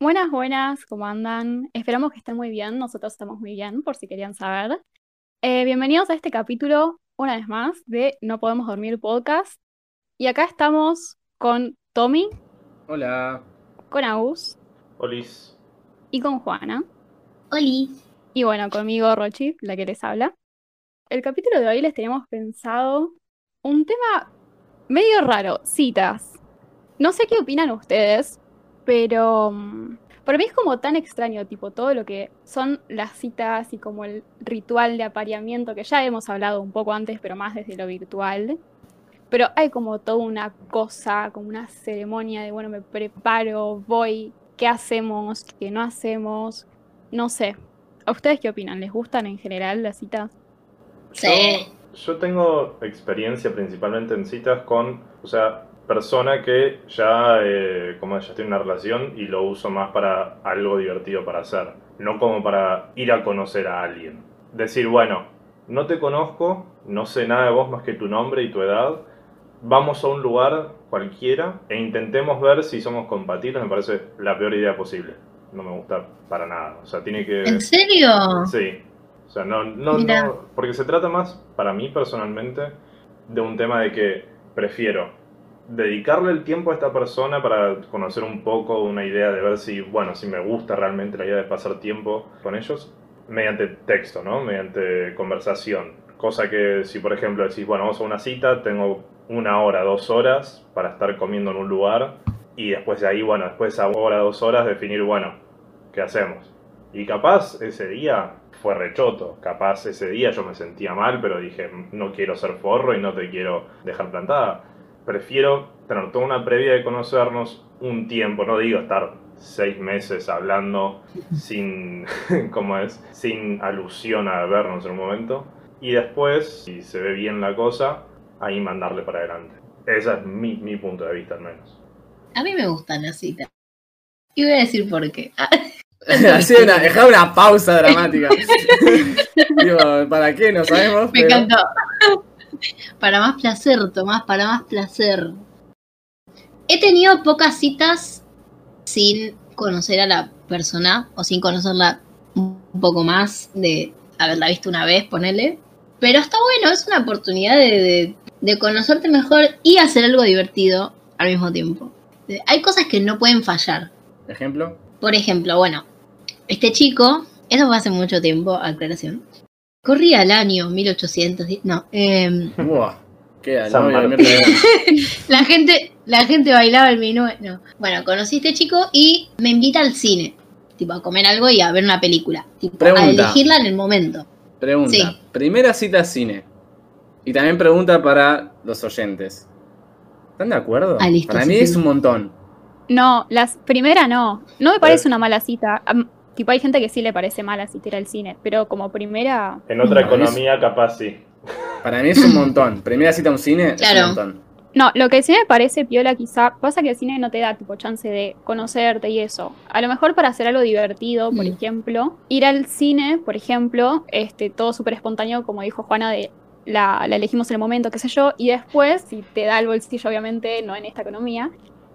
Buenas, buenas, ¿cómo andan? Esperamos que estén muy bien, nosotros estamos muy bien, por si querían saber. Eh, bienvenidos a este capítulo, una vez más, de No Podemos Dormir Podcast. Y acá estamos con Tommy, Hola. con Agus Olis. y con Juana. Oli. Y bueno, conmigo Rochi, la que les habla. El capítulo de hoy les tenemos pensado un tema medio raro, citas. No sé qué opinan ustedes, pero mm, para mí es como tan extraño, tipo todo lo que son las citas y como el ritual de apareamiento, que ya hemos hablado un poco antes, pero más desde lo virtual. Pero hay como toda una cosa, como una ceremonia de, bueno, me preparo, voy, ¿qué hacemos? ¿Qué no hacemos? No sé. ¿A ustedes qué opinan? ¿Les gustan en general las citas? Sí. Yo, yo tengo experiencia principalmente en citas con, o sea, persona que ya, eh, como ya tiene una relación y lo uso más para algo divertido para hacer, no como para ir a conocer a alguien. Decir, bueno, no te conozco, no sé nada de vos más que tu nombre y tu edad, vamos a un lugar cualquiera e intentemos ver si somos compatibles, me parece la peor idea posible. No me gusta para nada. O sea, tiene que... ¿En serio? Sí. O sea, no, no, no, porque se trata más, para mí personalmente, de un tema de que prefiero dedicarle el tiempo a esta persona para conocer un poco, una idea de ver si, bueno, si me gusta realmente la idea de pasar tiempo con ellos, mediante texto, ¿no? Mediante conversación. Cosa que si, por ejemplo, decís, bueno, vamos a una cita, tengo una hora, dos horas para estar comiendo en un lugar y después de ahí, bueno, después de esa hora, dos horas, definir, bueno, ¿qué hacemos? Y capaz ese día fue rechoto, capaz ese día yo me sentía mal, pero dije, no quiero ser forro y no te quiero dejar plantada. Prefiero tener toda una previa de conocernos un tiempo, no digo estar seis meses hablando sin, ¿cómo es? Sin alusión a vernos en un momento. Y después, si se ve bien la cosa, ahí mandarle para adelante. Ese es mi, mi punto de vista al menos. A mí me gustan las citas. Y voy a decir por qué. Así una, dejar una pausa dramática. Digo, ¿para qué? No sabemos. me pero- encantó. Para más placer, Tomás, para más placer. He tenido pocas citas sin conocer a la persona o sin conocerla un poco más de haberla visto una vez, ponele. Pero está bueno, es una oportunidad de, de- de conocerte mejor y hacer algo divertido al mismo tiempo. Eh, Hay cosas que no pueden fallar. Ejemplo. Por ejemplo, bueno, este chico, eso fue hace mucho tiempo, aclaración. Corría el año 1800, di- no, em, Buah. ¿no? Martín. la gente, la gente bailaba el minué, no. Bueno, conocí a este chico y me invita al cine, tipo a comer algo y a ver una película, tipo a elegirla en el momento. Pregunta. Sí. Primera cita cine. Y también pregunta para los oyentes. ¿Están de acuerdo? Ah, listo, para sí, mí sí. es un montón. No, las primera no. No me parece una mala cita. Tipo, hay gente que sí le parece mala asistir al cine, pero como primera, En otra es- economía, capaz sí. Para mí es un montón. Primera cita a un cine es un montón. No, lo que sí me parece piola quizá, pasa que el cine no te da tipo chance de conocerte y eso. A lo mejor para hacer algo divertido, por Mm. ejemplo, ir al cine, por ejemplo, este, todo súper espontáneo, como dijo Juana, de la, la elegimos en el momento, qué sé yo, y después, si te da el bolsillo, obviamente, no en esta economía,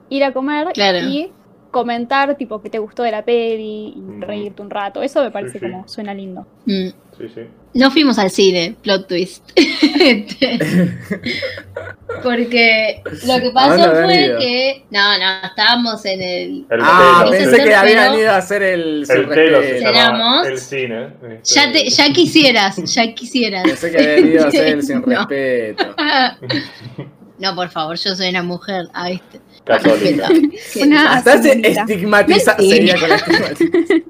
ir a comer Claro. y comentar tipo que te gustó de la peli y Mm. reírte un rato. Eso me parece sí. como suena lindo. Mm. Sí, sí. No fuimos al cine, plot twist. Este, Porque lo que ¿A pasó fue ido? que. No, no, estábamos en el. El Ah, pensé que habían ido a hacer el El telo Cenamos. el cine. Ya, te, ya quisieras, ya quisieras. Pensé que habían ido a hacer el sin No. respeto. No, por favor, yo soy una mujer. Ah, ¿viste? Católica. Una Hasta se señorita. estigmatiza. Mentira. Con la estigmatización.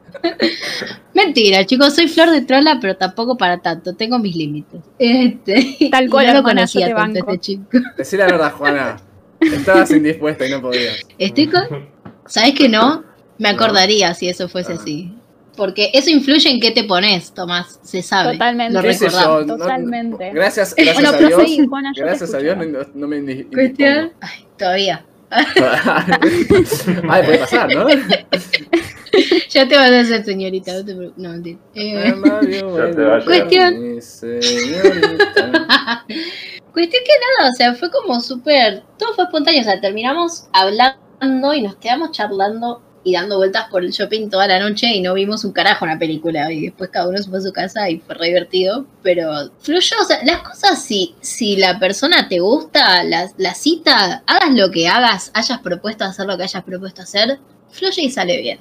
Mentira, chicos, soy flor de trola, pero tampoco para tanto. Tengo mis límites. Este, Tal cual, no lo conocía te tanto banco. este chico. Decí la verdad, Juana. Estabas indispuesta y no podías. Estoy con... ¿Sabes que no? Me acordaría si eso fuese Ah. así. Porque eso influye en qué te pones, Tomás. Se sabe. Totalmente. Lo ¿Qué sé recordamos. yo? No- Totalmente. gracias, gracias Bueno, a Dios. seguí, Juana, gracias a Dios no, no me. Ay, todavía. Ay, puede pasar, ¿no? Ya te vas a hacer señorita, no te preocupes. No, mentira. Eh, Mario, Ya te va a llegar. Cuestión. Cuestión que nada, o sea, fue como súper. Todo fue espontáneo, o sea, terminamos hablando y nos quedamos charlando y dando vueltas por el shopping toda la noche y no vimos un carajo en la película. Y después cada uno se fue a su casa y fue re divertido. Pero fluyó, o sea, las cosas, si, si la persona te gusta, la, la cita, hagas lo que hagas, hayas propuesto hacer lo que hayas propuesto hacer, fluye y sale bien.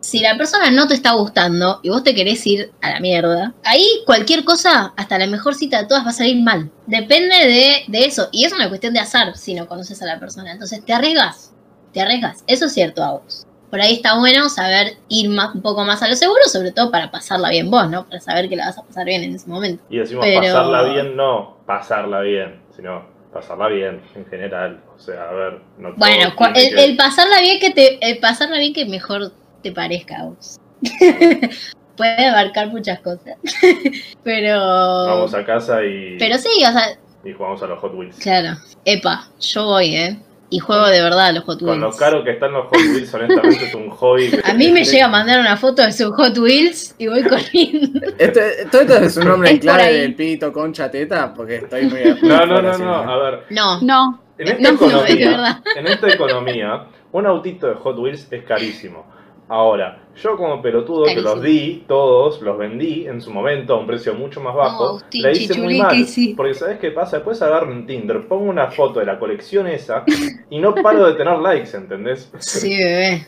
Si la persona no te está gustando y vos te querés ir a la mierda, ahí cualquier cosa, hasta la mejor cita de todas, va a salir mal. Depende de, de eso. Y es una cuestión de azar si no conoces a la persona. Entonces te arriesgas. Te arriesgas. Eso es cierto a vos. Por ahí está bueno saber ir más, un poco más a lo seguro, sobre todo para pasarla bien vos, ¿no? Para saber que la vas a pasar bien en ese momento. Y decimos Pero- pasarla bien, no pasarla bien, sino pasarla bien en general. O sea, a ver, no Bueno, el, que- el pasarla bien que te, el pasarla bien que mejor te parezca a vos. Puede abarcar muchas cosas. Pero. Vamos a casa y, Pero sí, o sea, y jugamos a los Hot Wheels. claro. Epa, yo voy, ¿eh? Y juego de verdad a los Hot Con lo Wheels. caro que están los Hot Wheels, honestamente es un hobby. que- A mí me llega a mandar una foto de su Hot Wheels y voy corriendo. Este, todo esto es un nombre Es clave del pito, concha, teta, porque estoy muy. No, no, no, no, a ver. No, No, En esta, no, no, es economía, verdad. en esta economía, un autito de Hot Wheels es carísimo. Ahora, yo como pelotudo que los di, todos los vendí en su momento a un precio mucho más bajo, Agustín la hice muy mal. Sí. Porque ¿sabes qué pasa? Después agarro en Tinder, pongo una foto de la colección esa y no paro de tener likes, ¿entendés? Sí, bebé.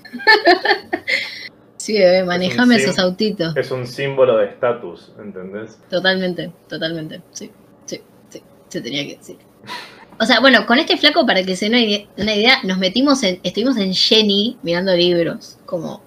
Sí, bebé, manejame esos autitos. Es un símbolo de estatus, ¿entendés? Totalmente, totalmente. Sí, sí, sí. Se tenía que decir. O sea, bueno, con este flaco, para que se den una idea, nos metimos en, estuvimos en Jenny mirando libros, como,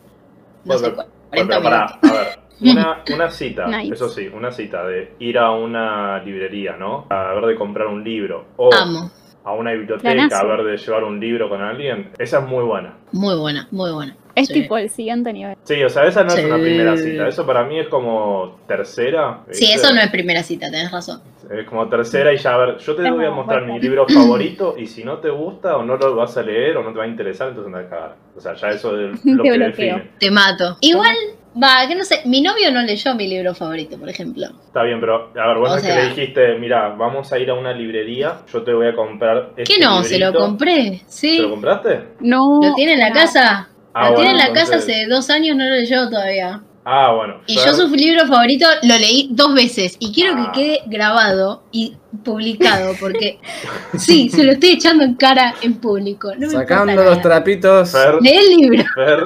no sé, Bueno, 40 Bueno, pero minutos. pará, a ver, una, una cita, Nice. eso sí, una cita de ir a una librería, ¿no? A ver de comprar un libro. O Amo. a una biblioteca, Planazo. a ver de llevar un libro con alguien. Esa es muy buena. Muy buena, muy buena. es Sí. tipo el siguiente nivel. Sí, o sea, esa no Sí. es una primera cita. Eso para mí es como tercera. Sí, ¿viste? eso no es primera cita, tenés razón. Es como tercera y ya, a ver, yo te voy a mostrar mi libro favorito y si no te gusta o no lo vas a leer o no te va a interesar, entonces andás a cagar. O sea, ya eso es lo Te que define. Te mato. Igual, va, que no sé, mi novio no leyó mi libro favorito, por ejemplo. Está bien, pero a ver, vos O es que le dijiste, mira, vamos a ir a una librería, yo te voy a comprar este ¿Qué no? Se lo librito". compré, ¿Se sí. lo compraste? No. Lo tiene en la casa. Ah, lo tiene en la casa hace dos años, no lo leyó todavía. Ah, bueno. Y Fer- yo su libro favorito lo leí dos veces y quiero Ah. que quede grabado y publicado porque sí, se lo estoy echando en cara en público. No Sacando los nada. trapitos. Fer, Lee el libro. Fer,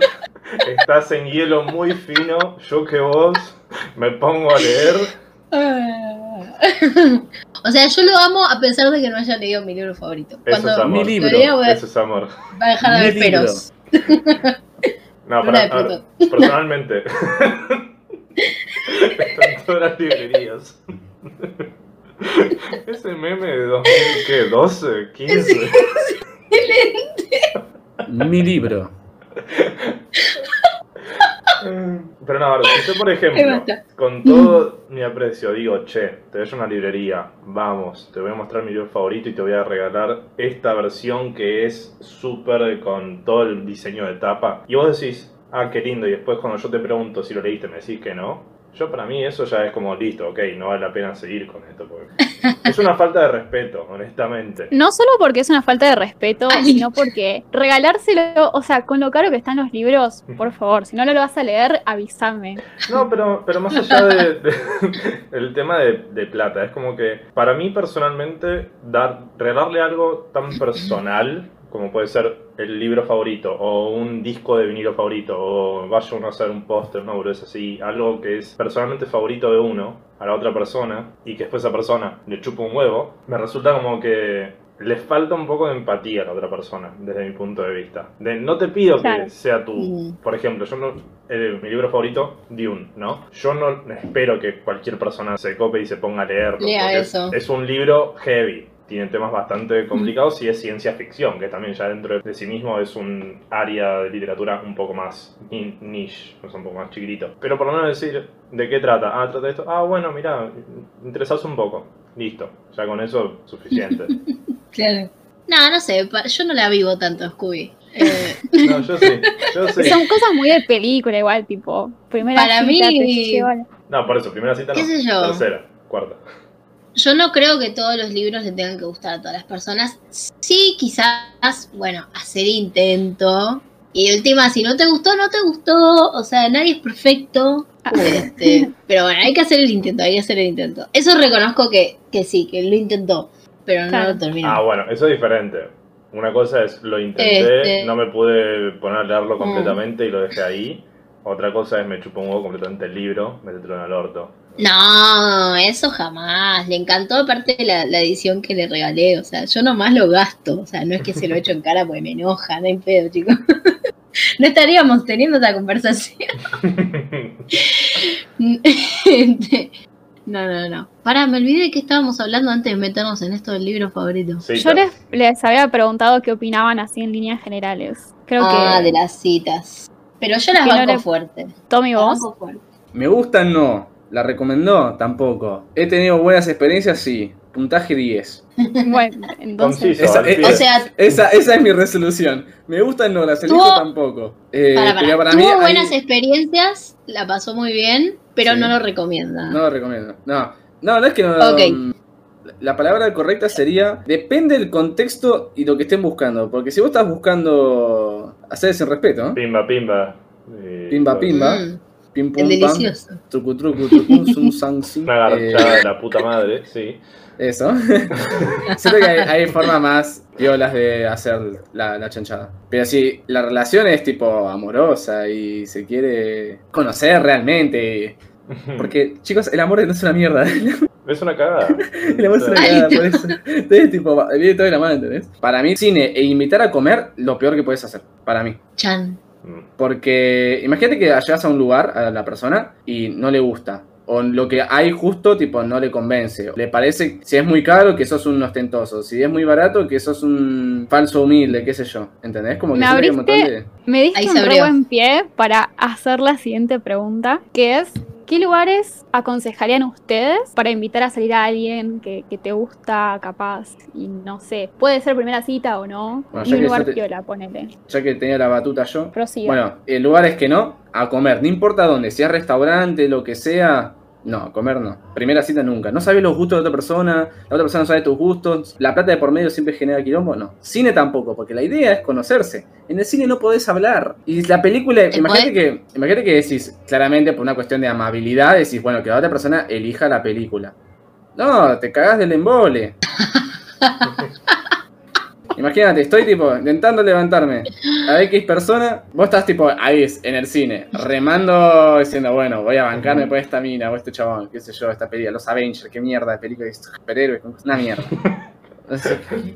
estás en hielo muy fino, yo que vos me pongo a leer. o sea, yo lo amo a pesar de que no haya leído mi libro favorito. Eso Cuando es amor. Mi libro. lea a, Eso es amor. va a dejar de Mi haber libro. peros. No, para, de a ver, personalmente. Todas las librerías. Ese meme de 2012, 15. Mi libro. Pero no, ahora, si yo por ejemplo, con todo mi aprecio, digo, che, te voy a una librería, vamos, te voy a mostrar mi libro favorito y te voy a regalar esta versión que es súper con todo el diseño de tapa. Y vos decís, ah, qué lindo, y después cuando yo te pregunto si lo leíste me decís que no. Yo para mí eso ya es como listo, ok, no vale la pena seguir con esto. Porque es una falta de respeto, honestamente. No solo porque es una falta de respeto, Ay. sino porque regalárselo, o sea, con lo caro que están los libros, por favor, si no lo vas a leer, avísame. No, pero, pero más allá de, de- el tema de, de plata, es como que para mí personalmente dar, regalarle algo tan personal como puede ser el libro favorito o un disco de vinilo favorito o vaya uno a hacer un póster, una boludez así, algo que es personalmente favorito de uno a la otra persona y que después esa persona le chupa un huevo, me resulta como que le falta un poco de empatía a la otra persona desde mi punto de vista. De, no te pido Claro. que sea tu, Mm. por ejemplo, yo no, eh, mi libro favorito, Dune, ¿no? Yo no espero que cualquier persona se cope y se ponga a leerlo. Lea es-. Es, un libro heavy. Tiene temas bastante complicados y es ciencia ficción, que también ya dentro de sí mismo es un área de literatura un poco más ni- niche, o sea, un poco más chiquitito. Pero por lo menos decir, ¿de qué trata? Ah, trata de esto. Ah, bueno, mira, interesás un poco. Listo, ya con eso suficiente. Claro. No, no sé, yo no la vivo tanto, Scooby. Eh, No, yo sí, yo sí. Son cosas muy de película igual, tipo, primera Para cita, mí- No, por eso, primera cita no. ¿Qué sé yo? Tercera, cuarta. Yo no creo que todos los libros le tengan que gustar a todas las personas. Sí, quizás, bueno, hacer intento. Y de última, si no te gustó, no te gustó. O sea, nadie es perfecto. Este, pero bueno, hay que hacer el intento, hay que hacer el intento. Eso reconozco que, que sí, que lo intentó, pero no Claro. lo terminó. Ah, bueno, eso es diferente. Una cosa es lo intenté, Este. no me pude poner a leerlo completamente y lo dejé ahí. Otra cosa es me chupó un huevo completamente el libro, me en el orto. No, eso jamás. Le encantó aparte la, la edición que le regalé. O sea, yo nomás lo gasto. O sea, no es que se lo echo en cara porque me enoja, no hay pedo, chicos. No estaríamos teniendo esta conversación. No, no, no. Pará, me olvidé de que estábamos hablando antes de meternos en esto del libro favorito. Sí, Yo les, les había preguntado qué opinaban así en líneas generales. Creo ah, que de las citas. Pero yo las Que no banco le- fuerte. Tommy vos. banco fuerte. Me gusta, no. La recomendó, tampoco. He tenido buenas experiencias, sí. Puntaje 10. Bueno, entonces. Conciso, Esa- al eh. O sea, Esa, esa es mi resolución. Me gustan, no. Las elijo Tuvo- tampoco. Eh, para, para, pero para tuvo mí hay- buenas experiencias, la pasó muy bien, pero Sí. no lo recomienda. No lo recomiendo. No, no, no es que no. Ok. La palabra correcta sería depende del contexto y lo que estén buscando. Porque si vos estás buscando hacer sin respeto, ¿no? Pimba, pimba. Eh, Pimba, pimba. Mm, Pim el pum pam, delicioso. trucu trucu trucu sum sang. Una garchada Eh, de la puta madre, sí. Eso. Siento que hay, hay formas más violas de hacer la, la chanchada. Pero si la relación es tipo amorosa y se quiere conocer realmente. Porque, chicos, el amor no es una mierda. Es una cagada. El amor es una cagada, por eso. Entonces, tipo, viene todo de la mano, ¿entendés? Para mí, cine e invitar a comer, lo peor que puedes hacer. Para mí. Chan. Porque imagínate que llegas a un lugar a la persona y no le gusta. O lo que hay justo, tipo, no le convence. Le parece, si es muy caro, que sos un ostentoso. Si es muy barato, que sos un falso humilde, qué sé yo. ¿Entendés? Como que Me hay un montón abriste- de... Me diste Ahí un abrió. buen pie para hacer la siguiente pregunta, que es, ¿qué lugares aconsejarían ustedes para invitar a salir a alguien que, que te gusta, capaz, y no sé, puede ser primera cita o no, Bueno, y un lugar te- piola, ponele. Ya que tenía la batuta yo. Prosiga. Bueno, el lugar es que no, a comer. No importa dónde, si es restaurante, lo que sea. No, comer no. Primera cita nunca. No sabes los gustos de otra persona, la otra persona no sabe tus gustos. La plata de por medio siempre genera quilombo. No. Cine tampoco, porque la idea es conocerse. En el cine no podés hablar. Y la película, ¿Se imagínate que, imagínate que decís, claramente por una cuestión de amabilidad, decís, bueno, que la otra persona elija la película. No, te cagás del embole. Imagínate, estoy tipo intentando levantarme a X persona, vos estás tipo ahí en el cine, remando diciendo, bueno, voy a bancarme por esta mina o este chabón, qué sé yo, esta película, los Avengers, qué mierda de película de superhéroes, una mierda.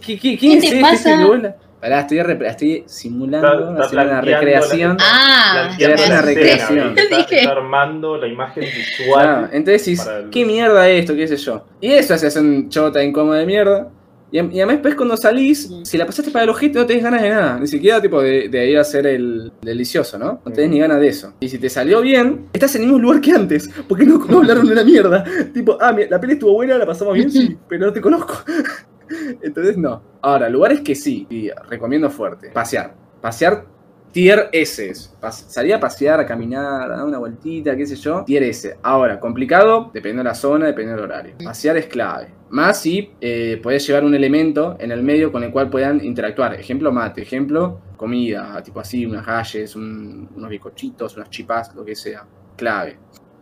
¿Qué, qué, qué, ¿Qué es te este, pasa? Pará, estoy, estoy simulando, Está- está haciendo una recreación. Ah, una recreación. Está, armando la imagen visual. entonces ¿qué mierda es esto? ¿Qué sé yo? Y eso hace un chota incómoda de mierda. Y, y además después cuando salís, si la pasaste para el ojete no tenés ganas de nada. Ni siquiera tipo de, de ir a hacer el delicioso, ¿no? No tenés ni ganas de eso. Y si te salió bien, estás en el mismo lugar que antes. Porque no, no hablaron de una mierda. Tipo, ah, mira, la peli estuvo buena, la pasamos bien, sí, pero no te conozco. Entonces no. Ahora, lugares que sí, y recomiendo fuerte. Pasear. Pasear tier S. Salir a pasear, a caminar, a dar una vueltita, qué sé yo. Tier S. Ahora, complicado, dependiendo de la zona, dependiendo del horario. Pasear es clave. Más si eh, podés llevar un elemento en el medio con el cual puedan interactuar. Ejemplo, mate. Ejemplo, comida. Tipo así, unas galles, un- unos bizcochitos, unas chipas, lo que sea. Clave.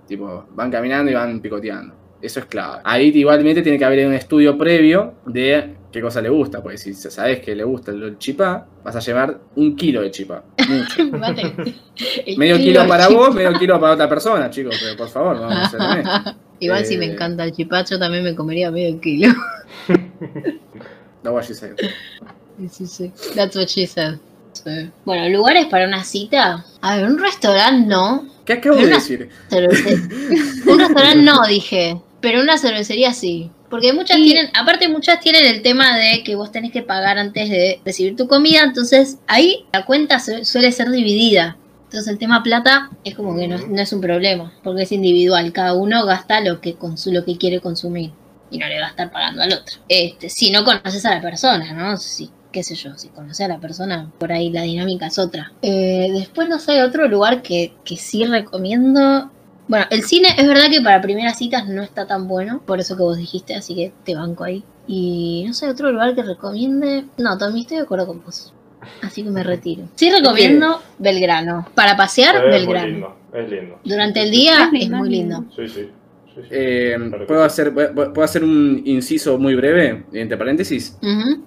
Tipo, van caminando y van picoteando. Eso es clave. Ahí igualmente tiene que haber un estudio previo de qué cosa le gusta. Porque si sabes que le gusta el chipá, vas a llevar un kilo de chipá. Mucho. Medio kilo kilo para vos, medio kilo para otra persona, chicos. Pero por favor, vamos a ser honestos. Igual si me Eh, encanta el chipacho, también me comería medio kilo. No what she said. Sí, sí. That's what she said. Sí. Bueno, lugares para una cita. A ver, un restaurante no. ¿Qué acabo de Pero decir? Un restaurante no, dije. Pero una cervecería sí. Porque muchas Y- tienen, aparte muchas tienen el tema de que vos tenés que pagar antes de recibir tu comida, entonces ahí la cuenta su- suele ser dividida. Entonces el tema plata es como que no, no es un problema, porque es individual, cada uno gasta lo que lo que quiere consumir y no le va a estar pagando al otro. Este, si no conoces a la persona, ¿no? Si qué sé yo, si conoces a la persona, por ahí la dinámica es otra. Eh, después, no sé, otro lugar que, que sí recomiendo. Bueno, el cine es verdad que para primeras citas no está tan bueno, por eso que vos dijiste, así que te banco ahí. Y no sé, otro lugar que recomiende. No, Tommy, estoy de acuerdo con vos. Así que me retiro. Sí recomiendo Belgrano. Para pasear, Es muy Belgrano. lindo, es lindo. Durante el día Es es muy lindo. lindo. Sí, sí. sí, sí. Eh, ¿puedo, hacer, ¿Puedo hacer un inciso muy breve, entre paréntesis? Ujú.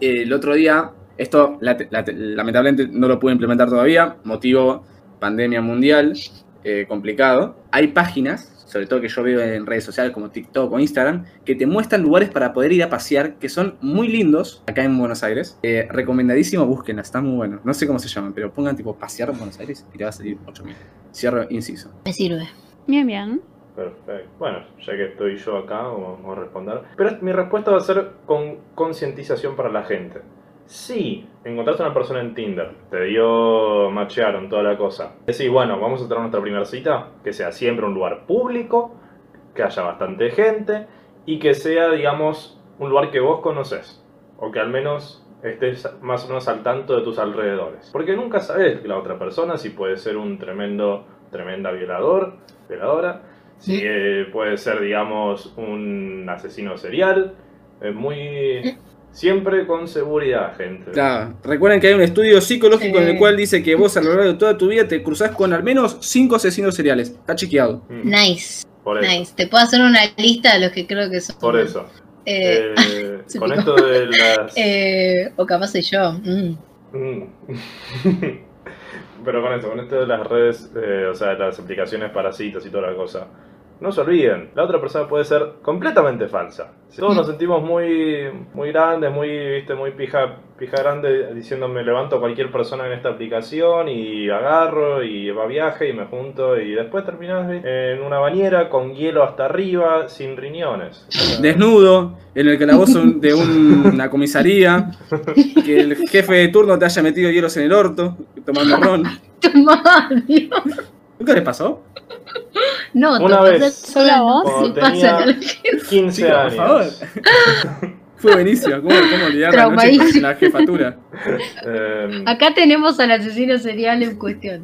el otro día, esto la- la- lamentablemente no lo pude implementar todavía, motivo pandemia mundial, eh, complicado. Hay páginas, sobre todo que yo veo en redes sociales como TikTok o Instagram, que te muestran lugares para poder ir a pasear que son muy lindos acá en Buenos Aires. Eh, recomendadísimo, búsquenlas, están muy buenos. No sé cómo se llaman, pero pongan tipo pasear en Buenos Aires y te va a salir 8000. Cierro inciso. Me sirve. Bien, bien. Perfecto. Bueno, ya que estoy yo acá, vamos a responder. Pero mi respuesta va a ser con concientización para la gente. Si encontraste a una persona en Tinder, te dio, machearon toda la cosa. Decís, bueno, vamos a tener nuestra primera cita, que sea siempre un lugar público, que haya bastante gente y que sea, digamos, un lugar que vos conoces. O que al menos estés más o menos al tanto de tus alrededores. Porque nunca sabes la otra persona, si puede ser un tremendo, tremenda violador, violadora, si Sí. eh, puede ser, digamos, un asesino serial. Es muy... Siempre con seguridad, gente. Claro, recuerden que hay un estudio psicológico en el cual dice que vos a lo largo de toda tu vida te cruzás con al menos 5 asesinos seriales. Está chequeado. Mm, Nice. Por eso. Nice. Te puedo hacer una lista de los que creo que son. Por eso. Eh, Eh, con esto de las... eh, o capaz soy yo. Mm. Mm. Pero con esto, con esto de las redes, eh, o sea, las aplicaciones para citas y toda la cosa, no se olviden, la otra persona puede ser completamente falsa. Si todos nos sentimos muy, muy grandes, muy, viste, muy pija, pija grande, diciendo me levanto a cualquier persona en esta aplicación y agarro y va a viaje y me junto y después terminas en una bañera con hielo hasta arriba, sin riñones. Desnudo, en el calabozo de un- una comisaría, que el jefe de turno te haya metido hielos en el orto, tomando ron. ¿Nunca les pasó? No, Una te vez. pasa- ¿Solo a vos? Tenía a la gente. 15 Chicos, por años. favor. Fue buenísimo. ¿Cómo, cómo olvidar la noche en la jefatura? Eh, Acá tenemos al asesino serial en cuestión.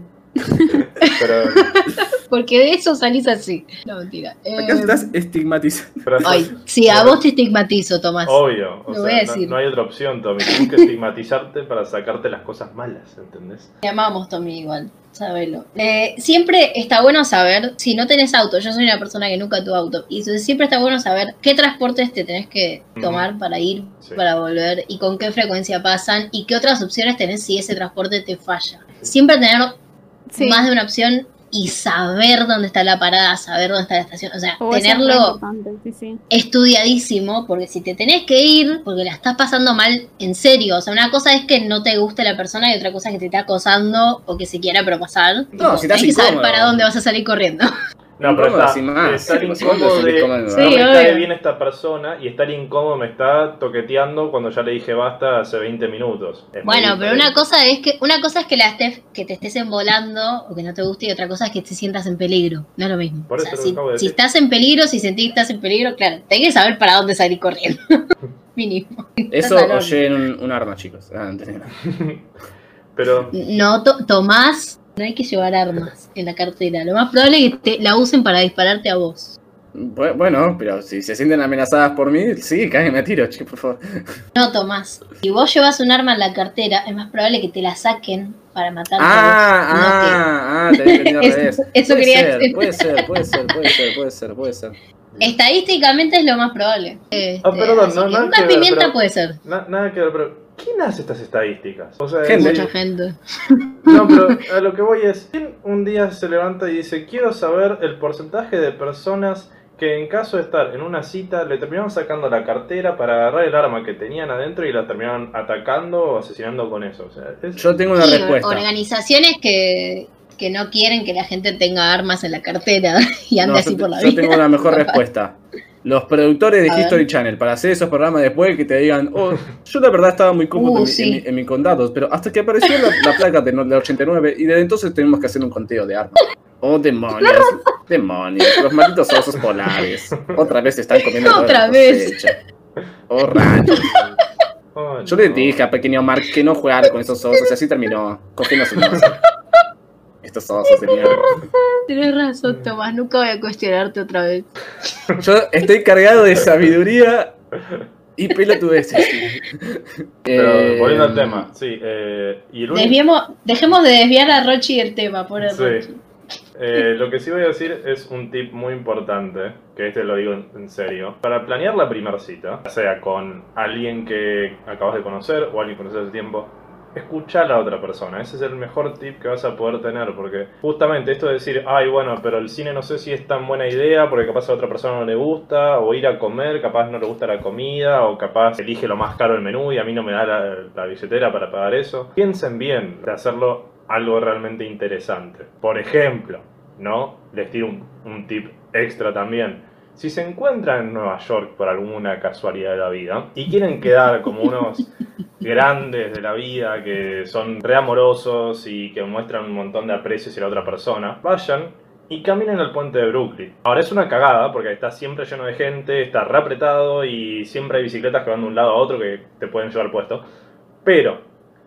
Pero, Porque de eso salís así. No, mentira. Eh, Acá estás estigmatizando. Ay, sí, a vos te estigmatizo, Tomás. Obvio, o Lo sea, voy a no- decir. No, hay otra opción, Tommy. Tienes que estigmatizarte para sacarte las cosas malas, ¿entendés? Te amamos, Tommy, igual. Sabelo. Eh, siempre está bueno saber, si no tenés auto, yo soy una persona que nunca tuvo auto, y entonces siempre está bueno saber qué transportes te tenés que tomar para ir, Sí. para volver, y con qué frecuencia pasan, y qué otras opciones tenés si ese transporte te falla. Siempre tener Sí. más de una opción y saber dónde está la parada, saber dónde está la estación, o sea, Oh, tenerlo importante, sí, sí. estudiadísimo, porque si te tenés que ir, porque la estás pasando mal en serio, o sea, una cosa es que no te guste la persona y otra cosa es que te esté acosando o que se quiera propasar. Tipo, si estás que saber para dónde vas a salir corriendo. No, pero Incómodo, está, sin más. estar incómodo sí, de incómodo. Sí, no me cae bien esta persona y estar incómodo me está toqueteando cuando ya le dije basta hace 20 minutos. Es Bueno, pero una cosa es que una cosa es que la estés, que te estés embolando o que no te guste y otra cosa es que te sientas en peligro. No es lo mismo. Por O eso sea, si, estás en peligro, si sentís que estás en peligro, claro, tenés que saber para dónde salir corriendo. Mínimo. Eso o lleven un, un arma, chicos. Ah, No, to- Tomás, no hay que llevar armas en la cartera. Lo más probable es que te la usen para dispararte a vos. Bu- Bueno, pero si se sienten amenazadas por mí, sí, cáguenme a tiro, chicos, por favor. No, Tomás. Si vos llevas un arma en la cartera, es más probable que te la saquen para matarte Ah, a vos. no ah, ah, te había entendido al Eso- revés. eso puede quería ser, decir. puede ser, puede ser, puede ser, puede ser, puede ser. que estadísticamente es lo más probable. Este, Ah, perdón, no, que nada una que ver, pimienta pero- puede ser. na- nada que ver, pero ¿quién hace estas estadísticas? O sea, Gente. es- Mucha gente. No, pero a lo que voy es, ¿quién un día se levanta y dice, quiero saber el porcentaje de personas que en caso de estar en una cita le terminaron sacando la cartera para agarrar el arma que tenían adentro y la terminaron atacando o asesinando con eso? O sea, es- Yo tengo una respuesta. organizaciones que, que no quieren que la gente tenga armas en la cartera y ande No, así yo, por la yo vida. tengo una mejor respuesta. Los productores de A ver. History Channel, para hacer esos programas después que te digan, oh, yo la verdad estaba muy cómodo Uh, en, mi, sí. en mi- en mi condado, pero hasta que apareció la, la placa de, no- de 89 y desde entonces tenemos que hacer un conteo de armas. Oh, demonios, demonios, los malditos osos polares. Otra vez están comiendo Otra vez. Oh, rayos. Ay, Ay, Yo le no. dije a pequeño Mark que no jugara con esos osos y así terminó cogiendo su cosa. Estos osos de mierda. Tienes razón, Tomás, nunca voy a cuestionarte otra vez. Yo estoy cargado de sabiduría y pelotudeces. Pero Eh, volviendo al tema, sí. Eh, y el único- Desviemos, dejemos de desviar a Rochi del tema, por Sí. Rochi. Eh, lo que sí voy a decir es un tip muy importante, que este lo digo en, en serio. Para planear la primera cita, ya sea con alguien que acabas de conocer o alguien que conoces hace tiempo, escucha a la otra persona. Ese es el mejor tip que vas a poder tener, porque justamente esto de decir, ay, bueno, pero el cine no sé si es tan buena idea, porque capaz a otra persona no le gusta, o ir a comer, capaz no le gusta la comida, o capaz elige lo más caro del menú y a mí no me da la, billetera para pagar eso. Piensen bien de hacerlo algo realmente interesante. Por ejemplo, ¿no? Les tiro un tip extra también. Si se encuentran en Nueva York por alguna casualidad de la vida y quieren quedar como unos grandes de la vida que son reamorosos y que muestran un montón de aprecio hacia la otra persona, vayan y caminen al puente de Brooklyn. Ahora es una cagada porque está siempre lleno de gente, está re apretado y siempre hay bicicletas que van de un lado a otro que te pueden llevar puesto. Pero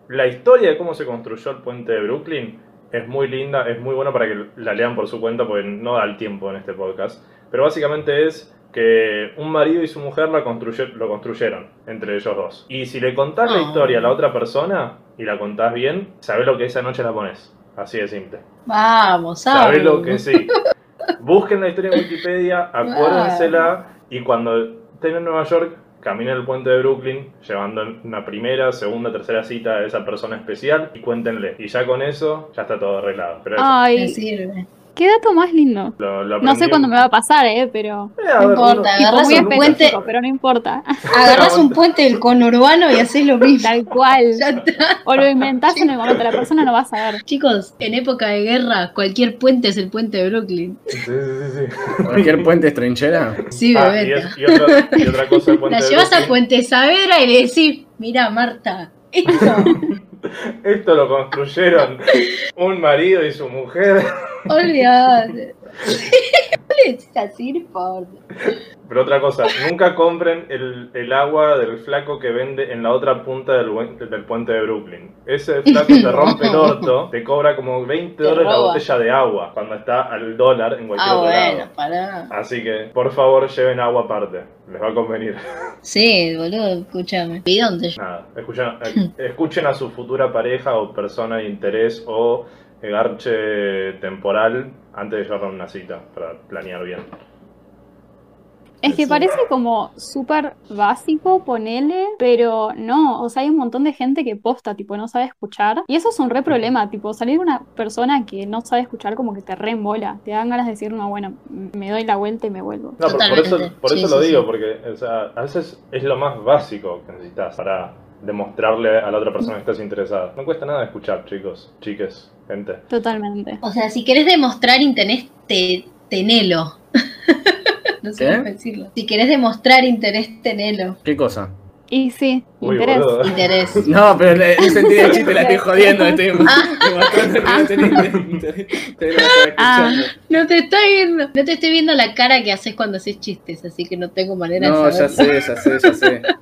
la historia de cómo se construyó el puente de Brooklyn es muy linda, es muy buena para que la lean por su cuenta porque no da el tiempo en este podcast. Pero básicamente es que un marido y su mujer la construye- lo construyeron entre ellos dos. Y si le contás la Ah. historia a la otra persona y la contás bien, sabés lo que esa noche la pones. Así de simple. Vamos, Sabés ¿sabes? lo que sí. Busquen la historia en Wikipedia, acuérdensela y cuando estén en Nueva York, caminen el puente de Brooklyn, llevando una primera, segunda, tercera cita a esa persona especial y cuéntenle. Y ya con eso, ya está todo arreglado. Pero eso, Me Ay, sirve. Qué dato más lindo. lo, lo No sé cuándo me va a pasar, eh, pero. Eh, a No ver, importa, uno- muy un puente- pero no importa. Agarrás un puente del conurbano y haces lo mismo. Tal cual. Ya está. O lo inventás en el momento, la persona no va a saber. Chicos, en época de guerra, cualquier puente es el puente de Brooklyn. Sí, sí, sí, sí. Cualquier puente es trinchera. Sí, Ah, y, bebé. es- y otra, y otra cosa del puente La de llevas a Brooklyn, Puente Saavedra y le decís, mira Marta, esto, Esto lo construyeron un marido y su mujer. olvidate. Pero otra cosa, nunca compren el, el agua del flaco que vende en la otra punta del, del puente de Brooklyn. Ese flaco te rompe el orto, te cobra como 20 Te dólares la botella de agua cuando está al dólar en cualquier Ah, otro bueno, lado. pará. Así que, por favor, lleven agua aparte. Les va a convenir. Sí, boludo, escúchame. ¿Y dónde? Nada, escuchen, eh, escuchen a su futura pareja o persona de interés o garche temporal antes de llevarla a una cita para planear bien. Es que parece como súper básico, ponele, pero no, o sea, hay un montón de gente que posta, tipo, no sabe escuchar. Y eso es un re problema, tipo, salir una persona que no sabe escuchar como que te reembola. Te dan ganas de decir, no, bueno, me doy la vuelta y me vuelvo. No, por, eso, por Sí, eso lo sí, digo, sí. porque o sea, a veces es lo más básico que necesitas para demostrarle a la otra persona que estás interesada. No cuesta nada escuchar, chicos, chiques, gente. Totalmente. O sea, si querés demostrar interés, te, tenelo. no sé ¿Qué? cómo decirlo. Si querés demostrar interés, tenelo. ¿Qué cosa? Y sí, Uy, interés. boludo. Interés. No, pero en el sentido de chiste la estoy jodiendo. Estoy Ah. no. Te Ah. escuchando. No te estoy viendo. No te estoy viendo la cara que haces cuando haces chistes, así que no tengo manera No, de ya saber. sé, ya sé, ya sé.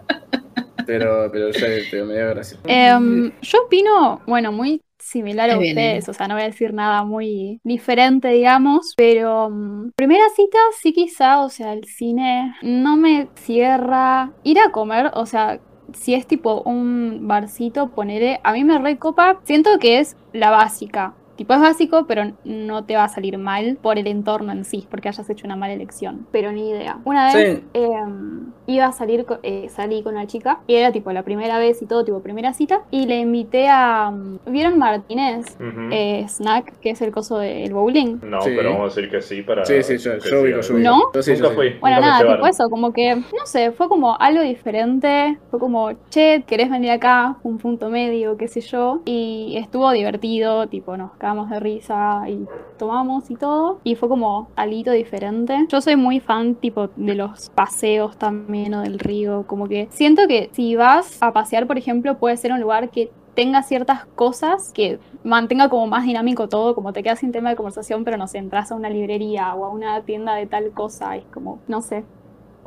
Pero, pero, ya, pero me dio gracia. Em, yo opino, bueno, muy similar a Ahí viene. ustedes, o sea, no voy a decir nada muy diferente, digamos, pero mm, primera cita sí quizá, o sea, el cine no me cierra. Ir a comer, o sea, si es tipo un barcito, poneré, a mí me recopa, siento que es la básica. Tipo, es básico, pero no te va a salir mal por el entorno en sí, porque hayas hecho una mala elección. Pero ni idea. Una vez Sí. em, iba a salir, eh, salí con una chica y era tipo la primera vez y todo, tipo primera cita. Y le invité a. mm, ¿Vieron Martínez? Eh, Snack, que es el coso del bowling. no, sí. pero vamos a decir que sí para. Sí, sí, yo, yo ubico, yo. ¿No? Yo sí, yo Nunca sí. fui. Bueno, nunca nada, tipo eso, como que, no sé, fue como algo diferente. Fue como, che, ¿querés venir acá? Un punto medio, qué sé yo. Y estuvo divertido, tipo, nos de risa y tomamos y todo. Y fue como algo diferente. Yo soy muy fan, tipo, de los paseos también o del río. Como que siento que si vas a pasear, por ejemplo, puede ser un lugar que tenga ciertas cosas que mantenga como más dinámico todo, como te quedas sin tema de conversación, pero no sé, entras a una librería o a una tienda de tal cosa, es como, no sé.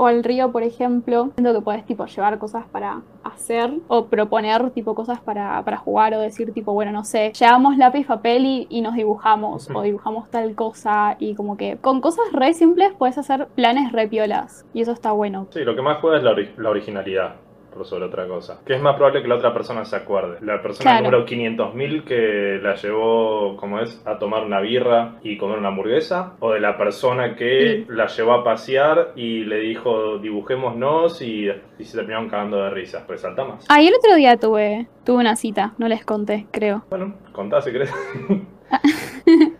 O al río, por ejemplo, siento que podés tipo llevar cosas para hacer o proponer tipo cosas para, para jugar o decir tipo, bueno, no sé, llevamos lápiz, papel y, y nos dibujamos o dibujamos tal cosa y como que con cosas re simples puedes hacer planes re piolas y eso está bueno. Sí, lo que más juega es la, ori- la originalidad. Por sobre otra cosa. Que es más probable que la otra persona se acuerde. La persona Claro. número 500.000 que la llevó, como es, a tomar una birra y comer una hamburguesa. O de la persona que la llevó a pasear y le dijo dibujémonos y, y se terminaron cagando de risa. Resalta más. Ah, y el otro día tuve, tuve una cita, no les conté, creo. Bueno, contá si querés.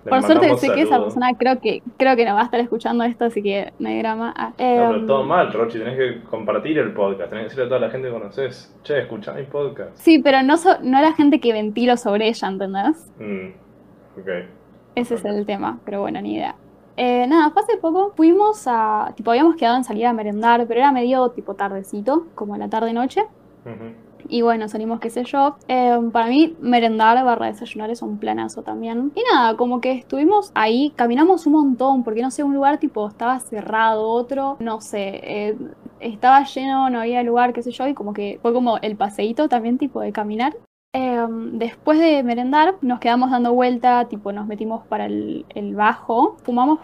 Por suerte sé que esa persona creo que creo que no va a estar escuchando esto, así que no hay drama. Ah, No, pero em, todo mal, Rochi. Tenés que compartir el podcast. Tenés que decirle a toda la gente que conoces. Che, escuchá mi podcast. Sí, pero no, so- no la gente que ventilo sobre ella, ¿entendés? Mm, ok. Ese es el tema, pero bueno, ni idea. Eh, nada, fue hace poco, fuimos a, tipo, habíamos quedado en salir a merendar, pero era medio tipo tardecito, como la tarde-noche. Ujú. Y bueno, salimos, qué sé yo. Eh, para mí, merendar barra desayunar es un planazo también. Y nada, como que estuvimos ahí, caminamos un montón, porque no sé, un lugar tipo estaba cerrado, otro, no sé, eh, estaba lleno, no había lugar, qué sé yo, y como que fue como el paseíto también, tipo de caminar. Eh, después de merendar, nos quedamos dando vuelta, tipo nos metimos para el, el bajo, fumamos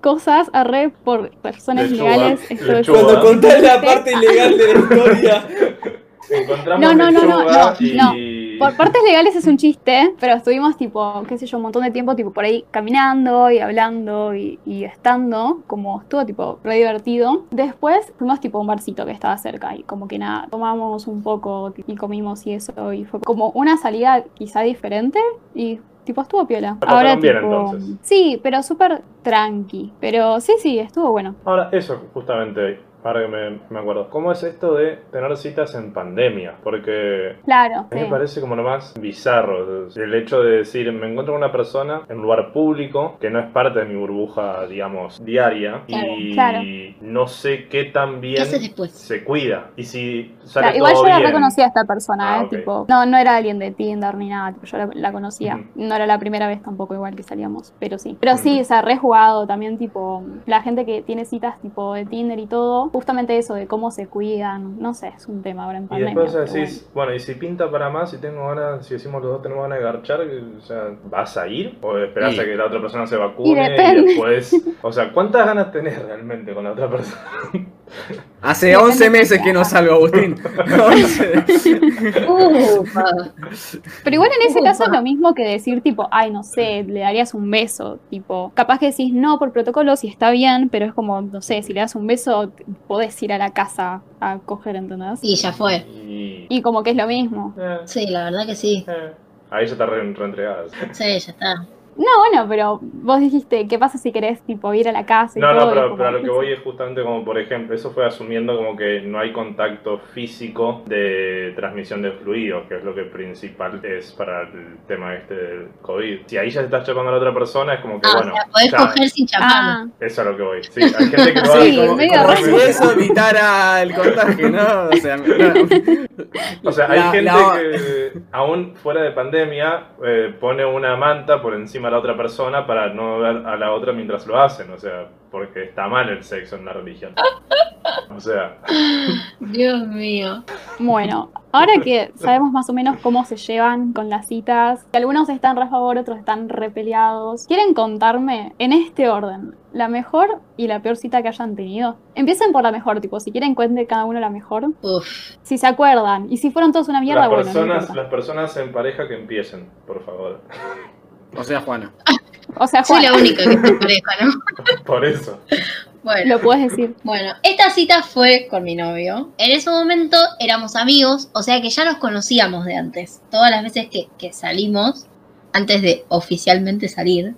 cosas a re por razones Lechuga, legales. Esto es- lechuga. Cuando contás la parte ilegal de la historia. Encontramos No, no, no, no, no, y... Por partes legales es un chiste, pero estuvimos tipo, qué sé yo, un montón de tiempo tipo por ahí caminando y hablando y, y estando, como estuvo tipo re divertido. Después fuimos tipo a un barcito que estaba cerca y como que nada, tomamos un poco y comimos y eso y fue como una salida quizá diferente y tipo estuvo piola. La pasaron bien, entonces. sí, pero súper tranqui, pero sí, sí, estuvo bueno. Ahora, eso justamente, ahora que me, me acuerdo. ¿Cómo es esto de tener citas en pandemia? Porque Claro, a mí sí. me parece como lo más bizarro. El hecho de decir, me encuentro con una persona en un lugar público que no es parte de mi burbuja, digamos, diaria. Claro, y claro. no sé qué tan bien se cuida. Y si sale Claro, igual todo yo la bien. reconocía a esta persona, Ah, eh, tipo, no, no era alguien de Tinder ni nada, tipo, yo la, la conocía. No era la primera vez tampoco igual que salíamos, pero sí. Pero sí, o sea, re jugado también, tipo, la gente que tiene citas tipo de Tinder y todo, justamente eso de cómo se cuidan, no sé, es un tema ahora en Y pandemia. después pero decís, bueno. y si pinta para más, si tengo ganas, si decimos los dos tenemos ganas de garchar, o sea, ¿vas a ir? ¿O esperás Sí. a que la otra persona se vacune Y y, después... O sea, ¿cuántas ganas tenés realmente con la otra persona? Hace Depende 11 de meses que no salgo, Agustín. 11. Ufa. Pero igual en ese Ufa. caso es lo mismo que decir tipo, ay, no sé, le darías un beso, tipo, capaz que decís no por protocolo si está bien, pero es como, no sé, si le das un beso, podés ir a la casa a coger, ¿entendés? Y ya fue. Y... Y como que es lo mismo. eh, Sí, la verdad que sí. eh. Ahí ya está re- reentregada. Sí, ya está. No, bueno, pero vos dijiste, ¿qué pasa si querés tipo ir a la casa y No, todo? no, Y pero, como- pero a lo que voy es justamente como, por ejemplo, eso fue asumiendo como que no hay contacto físico de transmisión de fluidos, que es lo que principal es para el tema este del COVID. Si ahí ya te estás chapando a la otra persona, es como que, Ah, bueno, o sea, podés ya, coger sin chapar. Ah, eso es a lo que voy. Sí, hay gente que lo hace Sí, como- medio como- raro. Si eso evitara el contagio, ¿no? O sea, no. O sea, hay La- gente la- que aún fuera de pandemia eh, pone una manta por encima de la otra persona para no ver a la otra mientras lo hacen, o sea, porque está mal el sexo en la religión. O sea, Dios mío. bueno, ahora que sabemos más o menos cómo se llevan con las citas, que algunos están re a favor, otros están re peleados, ¿quieren contarme en este orden la mejor y la peor cita que hayan tenido? Empiecen por la mejor, tipo, si quieren cuente cada uno la mejor, Uf. si se acuerdan, y si fueron todos una mierda, las bueno, no personas, las personas en pareja que empiecen, por favor. O sea, Juana. O sea, Soy Juan, la única que está en pareja, ¿no? Por eso. Bueno. lo puedes decir. Bueno, esta cita fue con mi novio. En ese momento éramos amigos, o sea que ya nos conocíamos de antes. Todas las veces que, que salimos, antes de oficialmente salir,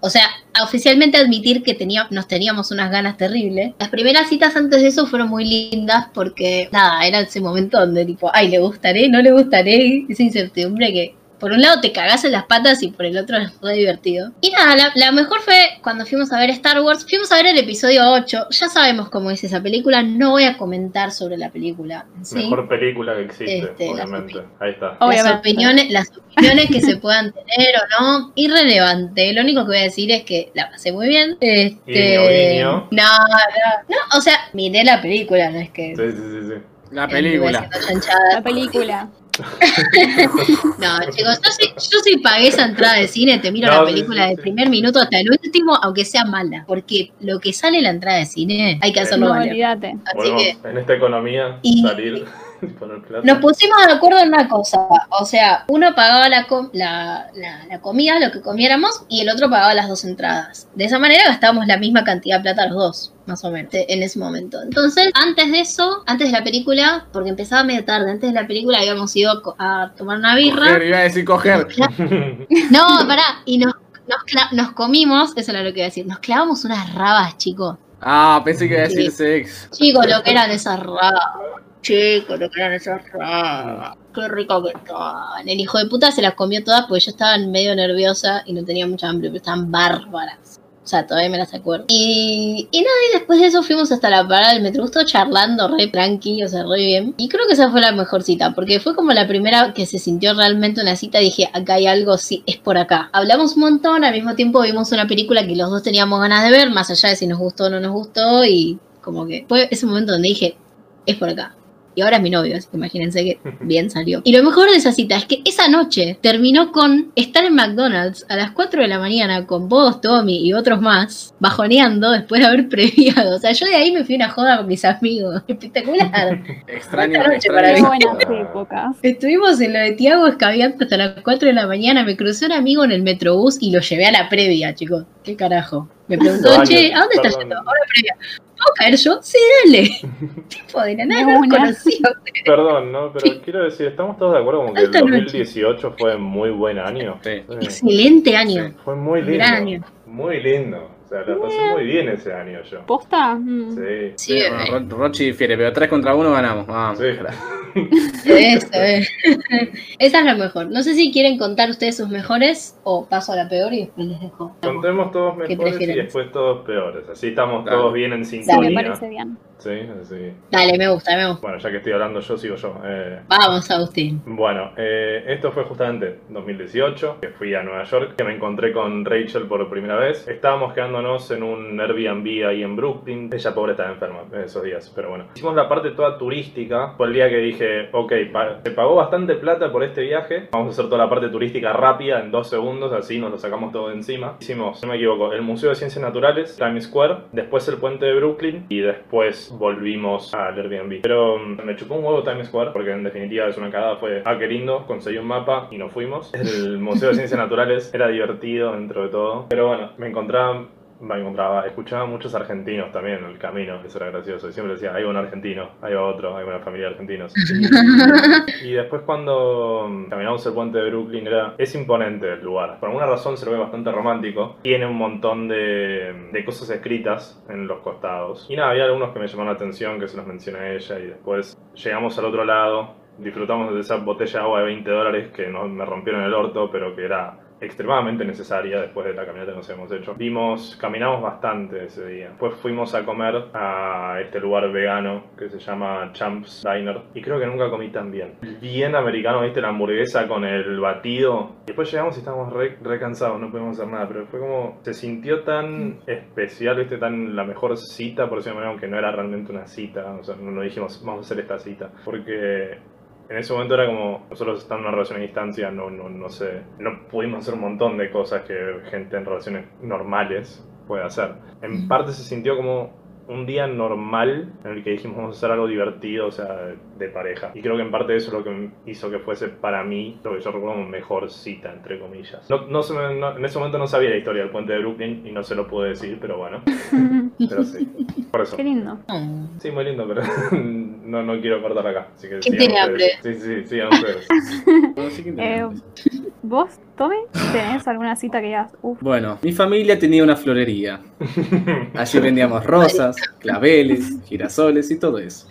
o sea, oficialmente admitir que tenía, nos teníamos unas ganas terribles. Las primeras citas antes de eso fueron muy lindas porque, nada, era ese momento donde tipo, ay, le gustaré, no le gustaré, esa incertidumbre que por un lado te cagás en las patas y por el otro es muy divertido. Y nada, la, la mejor fue cuando fuimos a ver Star Wars, fuimos a ver el episodio 8, ya sabemos cómo es esa película, no voy a comentar sobre la película. ¿sí? Mejor película que existe, Este, obviamente. Ahí está. Las opiniones, las opiniones que se puedan tener o no, irrelevante. Lo único que voy a decir es que la pasé muy bien. Este, Guiño, guiño. No, no, no, o sea, miré la película, no es que Sí, sí, sí, sí. La estuve película. La película. No, chicos, yo sí, yo sí pagué esa entrada de cine, te miro No, la película sí, del primer minuto hasta el último, aunque sea mala. Porque lo que sale en la entrada de cine hay que hacerlo No, valer. Así que en esta economía, Y- salir y poner plata. nos pusimos de acuerdo en una cosa. O sea, uno pagaba la, com- la, la- la comida, lo que comiéramos, y el otro pagaba las dos entradas. De esa manera gastábamos la misma cantidad de plata los dos. Más o menos, en ese momento. Entonces, antes de eso, antes de la película, porque empezaba medio tarde, antes de la película habíamos ido a co- a tomar una birra. Coger, iba a decir coger. No, pará, y nos, nos, cla- nos comimos, eso era lo que iba a decir, nos clavamos unas rabas, chicos. Ah, pensé que iba a decir Sí. sex. Chicos, lo que eran esas rabas. Chicos, lo que eran esas rabas. Qué rico que estaban. El hijo de puta se las comió todas porque yo estaba medio nerviosa y no tenía mucha hambre, pero estaban bárbaras. O sea, todavía me las acuerdo. Y, y nada, y después de eso fuimos hasta la parada del metro. Justo charlando re tranqui, o sea, re bien. Y creo que esa fue la mejor cita, porque fue como la primera que se sintió realmente una cita. Dije, acá hay algo, sí, es por acá. Hablamos un montón, al mismo tiempo vimos una película que los dos teníamos ganas de ver, más allá de si nos gustó o no nos gustó. Y como que fue ese momento donde dije, es por acá. Y ahora es mi novio, así que imagínense que bien salió. Y lo mejor de esa cita es que esa noche terminó con estar en McDonald's a las 4 de la mañana con vos, Tommy y otros más, bajoneando después de haber previado. O sea, yo de ahí me fui a una joda con mis amigos. Espectacular. Extraño, noche para mí. buenas épocas. Estuvimos en lo de Tiago escabeando hasta las 4 de la mañana. Me crucé un amigo en el metrobús y lo llevé a la previa, chicos. ¿Qué carajo? Me preguntó, che, ¿a dónde estás yendo? Previa. ¿Puedo caer yo? Sí, dale. tipo de la nada, De no una. conocido. Perdón, ¿no? Pero quiero decir, estamos todos de acuerdo como que el Alta noche. 2018 fue muy buen año. Sí. Sí. Excelente año. Sí, Fue muy lindo. Gran año. Muy lindo. O sea, la pasé muy bien ese año yo. ¿Posta? Mm. Sí. Sí, Bueno, Ro- Rochi difiere, pero 3 contra 1 ganamos. Vamos. Sí. Eso, eh. Esa es la mejor. No sé si quieren contar ustedes sus mejores o paso a la peor y después les dejo. Contemos todos ¿Qué mejores y después todos peores. Así estamos Dale. todos bien en Sí, me sintonía. parece bien. Sí, sí. Dale, me gusta, me gusta. Bueno, ya que estoy hablando yo, sigo yo. Eh, Vamos, Agustín. Bueno, eh, esto fue justamente 2018, que fui a Nueva York, que me encontré con Rachel por primera vez. Estábamos quedándonos en un Airbnb ahí en Brooklyn. Ella pobre estaba enferma en esos días, pero bueno. Hicimos la parte toda turística. Fue el día que dije, ok, pa- se pagó bastante plata por este viaje. Vamos a hacer toda la parte turística rápida en dos segundos, así nos lo sacamos todo de encima. Hicimos, no me equivoco, el Museo de Ciencias Naturales, Times Square, después el puente de Brooklyn y después volvimos al Airbnb. Pero mm, me chupó un huevo Times Square porque en definitiva es una cagada. Fue, ah, qué lindo, conseguí un mapa y nos fuimos. El Museo de Ciencias Naturales era divertido dentro de todo. Pero bueno, me encontraba me encontraba, escuchaba muchos argentinos también en el camino, eso era gracioso. Y siempre decía, hay un argentino, hay otro, hay una familia de argentinos. Y, después cuando mm, caminamos el puente de Brooklyn, era, es imponente el lugar. Por alguna razón se lo ve bastante romántico. Tiene un montón de, de cosas escritas en los costados. Y nada, había algunos que me llamaron la atención, que se los mencioné a ella. Y después llegamos al otro lado, disfrutamos de esa botella de agua de 20 dólares que no, me rompieron el orto, pero que era extremadamente necesaria después de la caminata que nos habíamos hecho. Vimos, caminamos bastante ese día. Después fuimos a comer a este lugar vegano que se llama Champs Diner y creo que nunca comí tan bien. Bien americano, viste, la hamburguesa con el batido. Después llegamos y estábamos re, re cansados, no pudimos hacer nada, pero fue como, se sintió tan especial, viste, tan la mejor cita, por decirlo de manera, aunque no era realmente una cita, o sea, no dijimos, vamos a hacer esta cita, porque en ese momento era como, nosotros estamos en una relación a distancia, no, no, no sé, no pudimos hacer un montón de cosas que gente en relaciones normales puede hacer. En parte se sintió como un día normal en el que dijimos vamos a hacer algo divertido, o sea, de pareja. Y creo que en parte eso es lo que hizo que fuese para mí lo que yo recuerdo como mejor cita, entre comillas. No, no se me- no- en ese momento no sabía la historia del puente de Brooklyn y no se lo pude decir, pero bueno, pero sí. Por eso. Qué lindo. Oh. Sí, muy lindo, pero no, no quiero cortar acá. Así que ¿Quién tiene hambre? Sí, sí, sigan ustedes. Bueno, sí Eh. ¿Vos, Tommy, tenés alguna cita que digas, uff, Bueno, mi familia tenía una florería. Allí vendíamos rosas, claveles, girasoles y todo eso.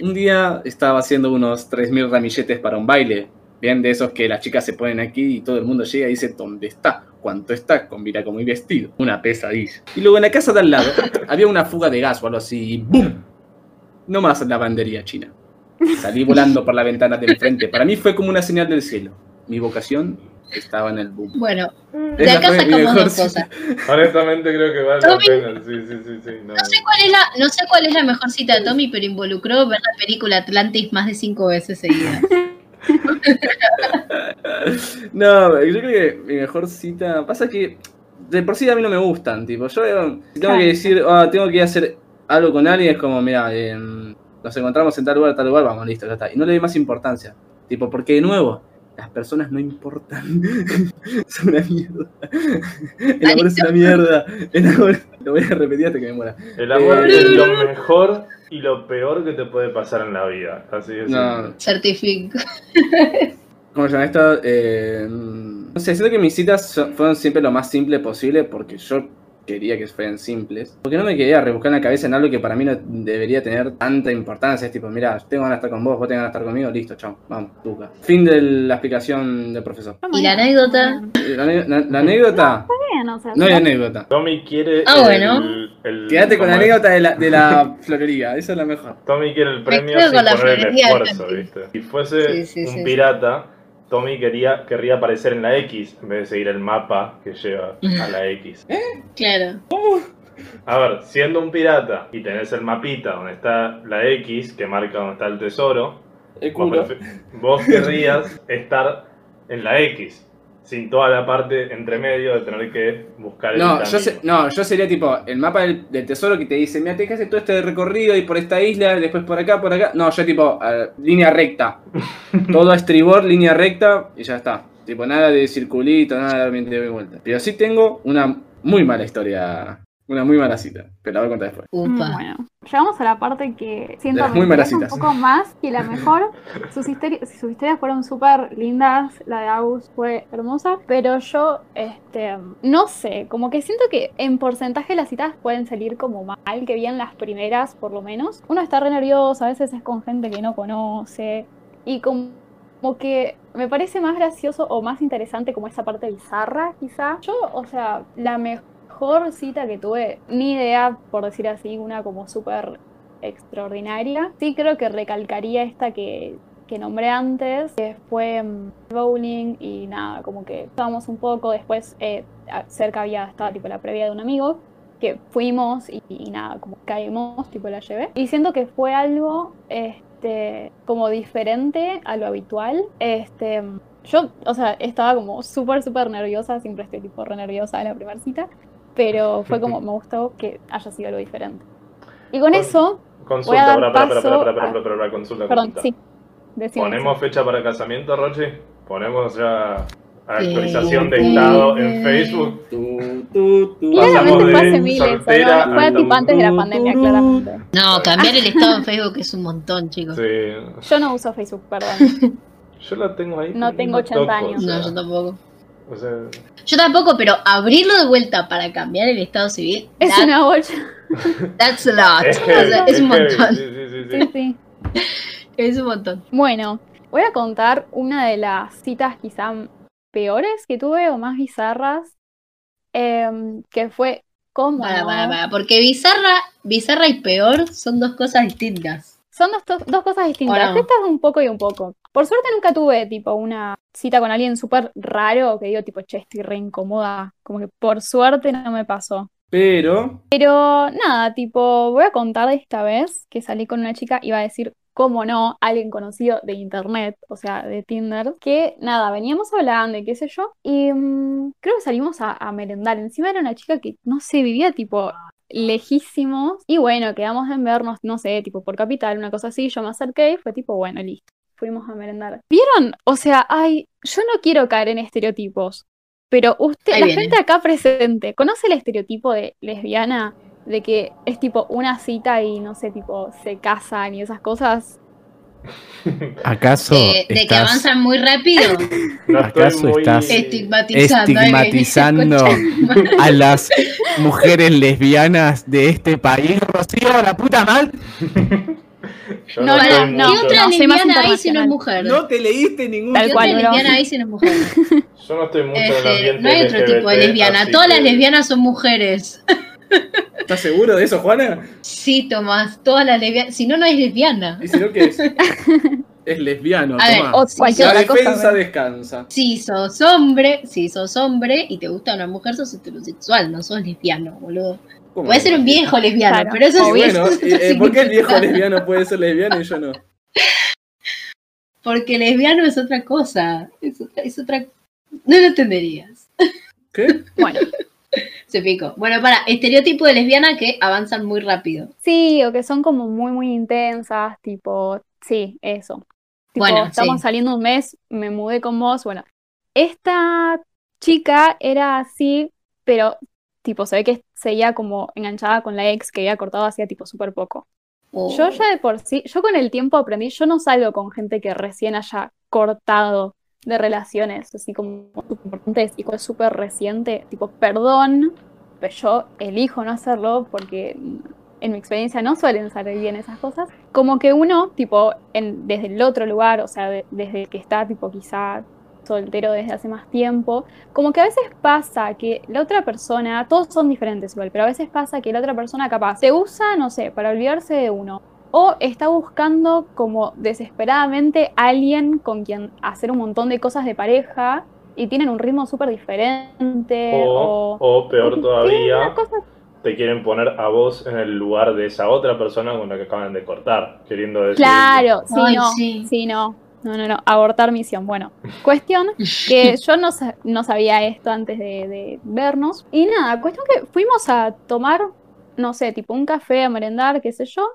Un día estaba haciendo unos 3.000 ramilletes para un baile Bien, de esos que las chicas se ponen aquí y todo el mundo llega y dice, ¿dónde está? ¿Cuánto está? Combina como mi vestido. Una pesadilla. Y luego en la casa de al lado había una fuga de gas o algo así y ¡boom! No más lavandería china. Salí volando por la ventana de enfrente. Para mí fue como una señal del cielo. Mi vocación estaba en el boom. Bueno, de acá sacamos dos cosas. Honestamente creo que vale la Tommy. pena. Sí, sí, sí, sí. No. No sé cuál es la, no sé cuál es la mejor cita de Tommy, pero involucró ver la película Atlantis más de cinco veces seguidas. No, yo creo que mi mejor cita. Pasa que de por sí a mí no me gustan. Tipo, yo eh, si tengo que decir, ah, tengo que hacer algo con alguien, es como, mira, eh, nos encontramos en tal lugar, tal lugar, vamos, listo, ya está. Y no le doy más importancia. Tipo, porque de nuevo, las personas no importan. Son una mierda. El amor es una mierda. El amor. Lo voy a repetir hasta que me muera. El amor Eh, es lo mejor y lo peor que te puede pasar en la vida. Así es. No, Certifico. ¿Cómo se llama esto? Eh, no sé, siento que mis citas fueron siempre lo más simple posible porque yo quería que fueran simples. Porque no me quería rebuscar en la cabeza en algo que para mí no debería tener tanta importancia. Es tipo, mira, tengo ganas de estar con vos, vos tenés ganas de estar conmigo, listo, chao, vamos, tuca. Fin de la explicación del profesor. ¿Y la bien. anécdota? La, ane- la- la anécdota, Bien, o sea, no hay anécdota. Tommy quiere. Ah, el- bueno. el- Quédate con la anécdota de la, de la florería, esa es la mejor. Tommy quiere el premio sin con la poner el esfuerzo. ¿viste? Si fuese Sí, sí, un sí, pirata, Tommy quería, querría aparecer en la X en vez de seguir el mapa que lleva a la X. Claro. A ver, siendo un pirata y tenés el mapita donde está la X que marca donde está el tesoro, El vos querrías estar en la X, sin toda la parte entre medio de tener que buscar el No yo, se- no, yo sería tipo el mapa del, del tesoro que te dice, mira, te hacer todo este recorrido y por esta isla, después por acá, por acá. No, yo tipo, línea recta. todo a estribor, línea recta y ya está. Tipo, nada de circulito, nada de dar 20 de vuelta. Pero sí tengo una muy mala historia, una muy mala cita. Pero la voy a contar después. Upa. Bueno, llegamos a la parte que siento me interesa un poco más que la mejor. Sus, histori- sus historias fueron súper lindas, la de Agus fue hermosa, pero yo, este, no sé, como que siento que en porcentaje las citas pueden salir como mal, que bien las primeras por lo menos. Uno está re nervioso, a veces es con gente que no conoce y como como que me parece más gracioso o más interesante como esa parte bizarra, quizá. Yo, o sea, la mejor cita que tuve, ni idea, por decir así, una como súper extraordinaria. Sí creo que recalcaría esta que, que nombré antes, que fue mm, bowling y nada, como que estábamos un poco, después eh, cerca había, estaba tipo la previa de un amigo, que fuimos y, nada, como caímos, tipo la llevé. Y siento que fue algo, este, como diferente a lo habitual. Este, yo, o sea, estaba como súper, súper nerviosa, siempre estoy tipo re nerviosa en la primera cita, pero fue como, me gustó que haya sido algo diferente. Y con Con- eso, Consulta, dar para, para, para, paso para, para, a- para, para, para, consulta, perdón, consulta. sí, decime, ¿Ponemos fecha para casamiento, Rochi? ¿Ponemos ya actualización de estado en. Facebook? Claramente fue hace miles, ¿o soltera no? Fue tipo antes de la pandemia, claramente. No, cambiar el estado en Facebook es un montón, chicos. Sí. Yo no uso Facebook, perdón. Yo la tengo ahí. No tengo la 80 toco, años. o sea, No, yo tampoco. O sea, Yo tampoco, pero abrirlo de vuelta para cambiar el estado civil, Es that- una bocha. that's a lot. es, O sea, es un montón. Sí, sí, sí, sí. Sí, sí. Es un montón. Bueno, voy a contar una de las citas quizá peores que tuve o más bizarras, em, que fue como... Para, para, para. Porque bizarra, bizarra y peor son dos cosas distintas. Son dos, dos cosas distintas. ¿O no? Esta es un poco y un poco. Por suerte nunca tuve tipo una cita con alguien súper raro que digo tipo, che, estoy re incómoda. Como que por suerte no me pasó. Pero, Pero nada, tipo, voy a contar de esta vez que salí con una chica, iba a decir, cómo no, alguien conocido de internet, o sea, de Tinder, que nada, veníamos hablando y qué sé yo, y mm, creo que salimos a, a merendar. Encima era una chica que, no sé, vivía tipo lejísimos, y bueno, quedamos en vernos, no sé, tipo por capital, una cosa así, yo me acerqué y fue tipo, bueno, listo. Fuimos a merendar. ¿Vieron? O sea, ay, yo no quiero caer en estereotipos, pero usted, Ahí la viene. gente acá presente, ¿conoce el estereotipo de lesbiana? De que es tipo una cita y no sé, tipo se casan y esas cosas. ¿Acaso Eh, de que avanzan muy rápido. No ¿Acaso muy... estás- Estigmatizando. ¿eh? estigmatizando a las mujeres lesbianas de este país, Rocío, la puta madre? Yo No, no, no, ¿Qué otra no, lesbiana hay si no es mujer? No te leíste ningún Tal ¿Qué cual, otra lesbiana hay si no es mujer? Yo no estoy mucho en el Este, ambiente no hay otro tipo de LGBT, lesbiana. Todas las que- lesbianas son mujeres. ¿Estás seguro de eso, Juana? Sí, Tomás, todas las lesbianas. Si no, no es lesbiana. Y si no, ¿qué es? Es lesbiano, A ver, tomá. O cualquier La otra cosa. defensa descansa. Si sos hombre, si sos hombre y te gusta una mujer, sos heterosexual, no sos lesbiano, boludo. ¿Cómo Puede ser un viejo lesbiano, Claro. pero eso Y sí bueno, eso eh, ¿por qué el viejo lesbiano puede ser lesbiano y yo no? Porque lesbiano es otra cosa. Es otra, es otra... No lo entenderías. ¿Qué? Bueno, Se pico. Bueno, para, estereotipo de lesbiana que avanzan muy rápido. sí, o que son como muy, muy intensas, tipo, sí, eso. Tipo, Bueno, estamos sí. saliendo un mes, me mudé con vos, bueno. Esta chica era así, pero, tipo, se ve que seguía como enganchada con la ex que había cortado hacía, tipo, súper poco. Yo ya de por sí, yo con el tiempo aprendí, yo no salgo con gente que recién haya cortado de relaciones, así como súper importantes y cosas súper reciente, tipo, perdón, pero yo elijo no hacerlo porque en mi experiencia no suelen salir bien esas cosas. Como que uno, tipo, en, desde el otro lugar, o sea, de- desde que está, tipo, quizá soltero desde hace más tiempo, como que a veces pasa que la otra persona, todos son diferentes igual, pero a veces pasa que la otra persona capaz se usa, no sé, para olvidarse de uno. O está buscando como desesperadamente alguien con quien hacer un montón de cosas de pareja y tienen un ritmo súper diferente. O, O, o peor todavía, una cosa- te quieren poner a vos en el lugar de esa otra persona con la que acaban de cortar, queriendo decir... Claro, sí, Ay, no. sí. Sí, no. No, no, no. Abortar misión. Bueno, cuestión que yo no, sa- no sabía esto antes de, de vernos. Y nada, cuestión que fuimos a tomar, no sé, tipo un café, a merendar, qué sé yo.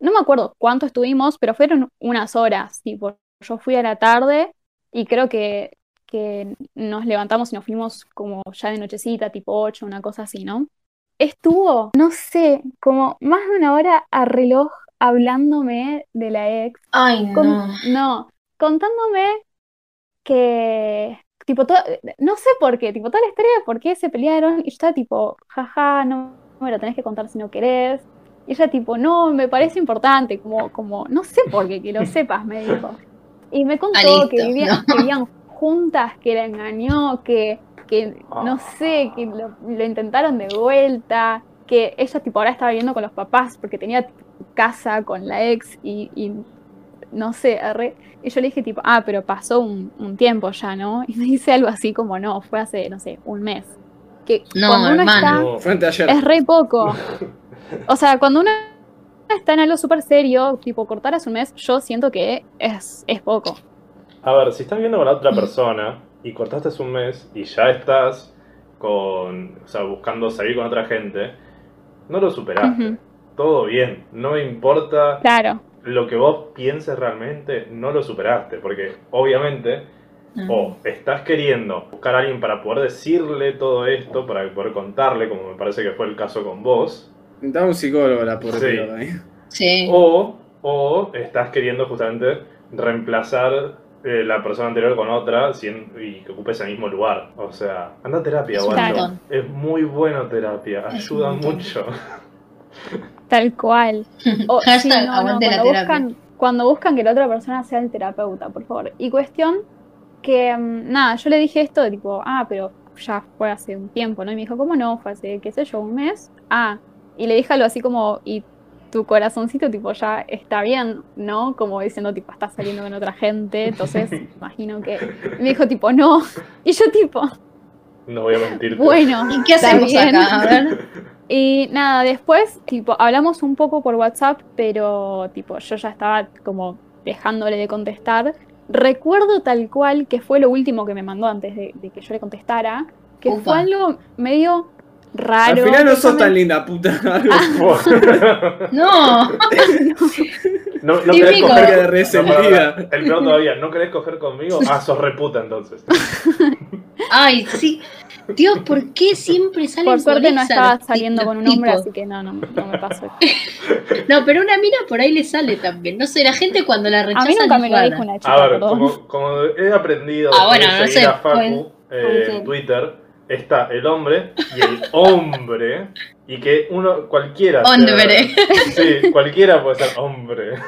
No me acuerdo cuánto estuvimos, pero fueron unas horas. Tipo, yo fui a la tarde y creo que, que nos levantamos y nos fuimos como ya de nochecita, tipo 8, una cosa así, ¿no? Estuvo, no sé, como más de una hora a reloj hablándome de la ex. Ay, Con- no. no, contándome que, tipo, todo, no sé por qué, tipo, toda la historia de por qué se pelearon, y yo estaba tipo, jaja, no me lo tenés que contar si no querés. Y ella tipo, no, me parece importante, como, como, no sé por qué, que lo sepas, me dijo. Y me contó Ah, listo, que vivían, no. que vivían juntas, que la engañó, que, que no Ah. sé, que lo, lo intentaron de vuelta, que ella tipo ahora estaba viviendo con los papás porque tenía casa con la ex y, y no sé, arre- y yo le dije tipo, ah, pero pasó un, un tiempo ya, ¿no? Y me dice algo así como, no, fue hace, no sé, un mes. Que No, cuando uno hermano. está, anteayer. es re poco. O sea, cuando uno está en algo súper serio, tipo cortar hace un mes, yo siento que es, es poco. A ver, si estás viendo con la otra persona y cortaste hace un mes y ya estás con, o sea, buscando salir con otra gente, no lo superaste. Todo bien, no me importa Claro, lo que vos pienses realmente, no lo superaste, porque obviamente No. o estás queriendo buscar a alguien para poder decirle todo esto, para poder contarle, como me parece que fue el caso con vos, Necesitaba un psicólogo la pobre Sí. ahí. Sí. o, o estás queriendo justamente reemplazar eh, la persona anterior con otra sin- y que ocupe ese mismo lugar. O sea, anda a terapia, montón. Es muy bueno terapia, ayuda mucho. tal cual. O, sí, Hashtag no, no, aguante la cuando terapia. buscan, cuando buscan que la otra persona sea el terapeuta, por favor. Y cuestión que, mm, nada, yo le dije esto de tipo, ah, pero ya fue hace un tiempo, ¿no? Y me dijo, ¿cómo no? Fue hace, qué sé yo, un mes. Ah, y le dije algo así como, y tu corazoncito, tipo, ya está bien, ¿no? Como diciendo, tipo, estás saliendo con otra gente, entonces imagino que. Me dijo, tipo, no. Y yo, tipo, No voy a mentirte. bueno. ¿Y qué hacemos bien. acá? A ver. Y nada, después, tipo, hablamos un poco por WhatsApp, pero, tipo, yo ya estaba como dejándole de contestar. Recuerdo tal cual que fue lo último que me mandó antes de, de que yo le contestara, que Upa. fue algo medio raro. Al final no sos tan linda, puta. No. no, no querés coger de No, resentida. pará. El peor todavía, ¿no querés coger conmigo? Ah, sos reputa entonces. Ay, sí. Dios, ¿por qué siempre salen Por suerte no estaba saliendo con un hombre, así que no, no, no me pasó. No, pero una mina por ahí le sale también. No sé, la gente cuando la A rechaza mí nunca es me lo dijo una chica, A ver, como, como he aprendido Ah, bueno, no sé, a Facu eh, en Twitter, está el hombre y el hombre, y que uno, cualquiera... sea- Hombre. sí, cualquiera puede ser hombre.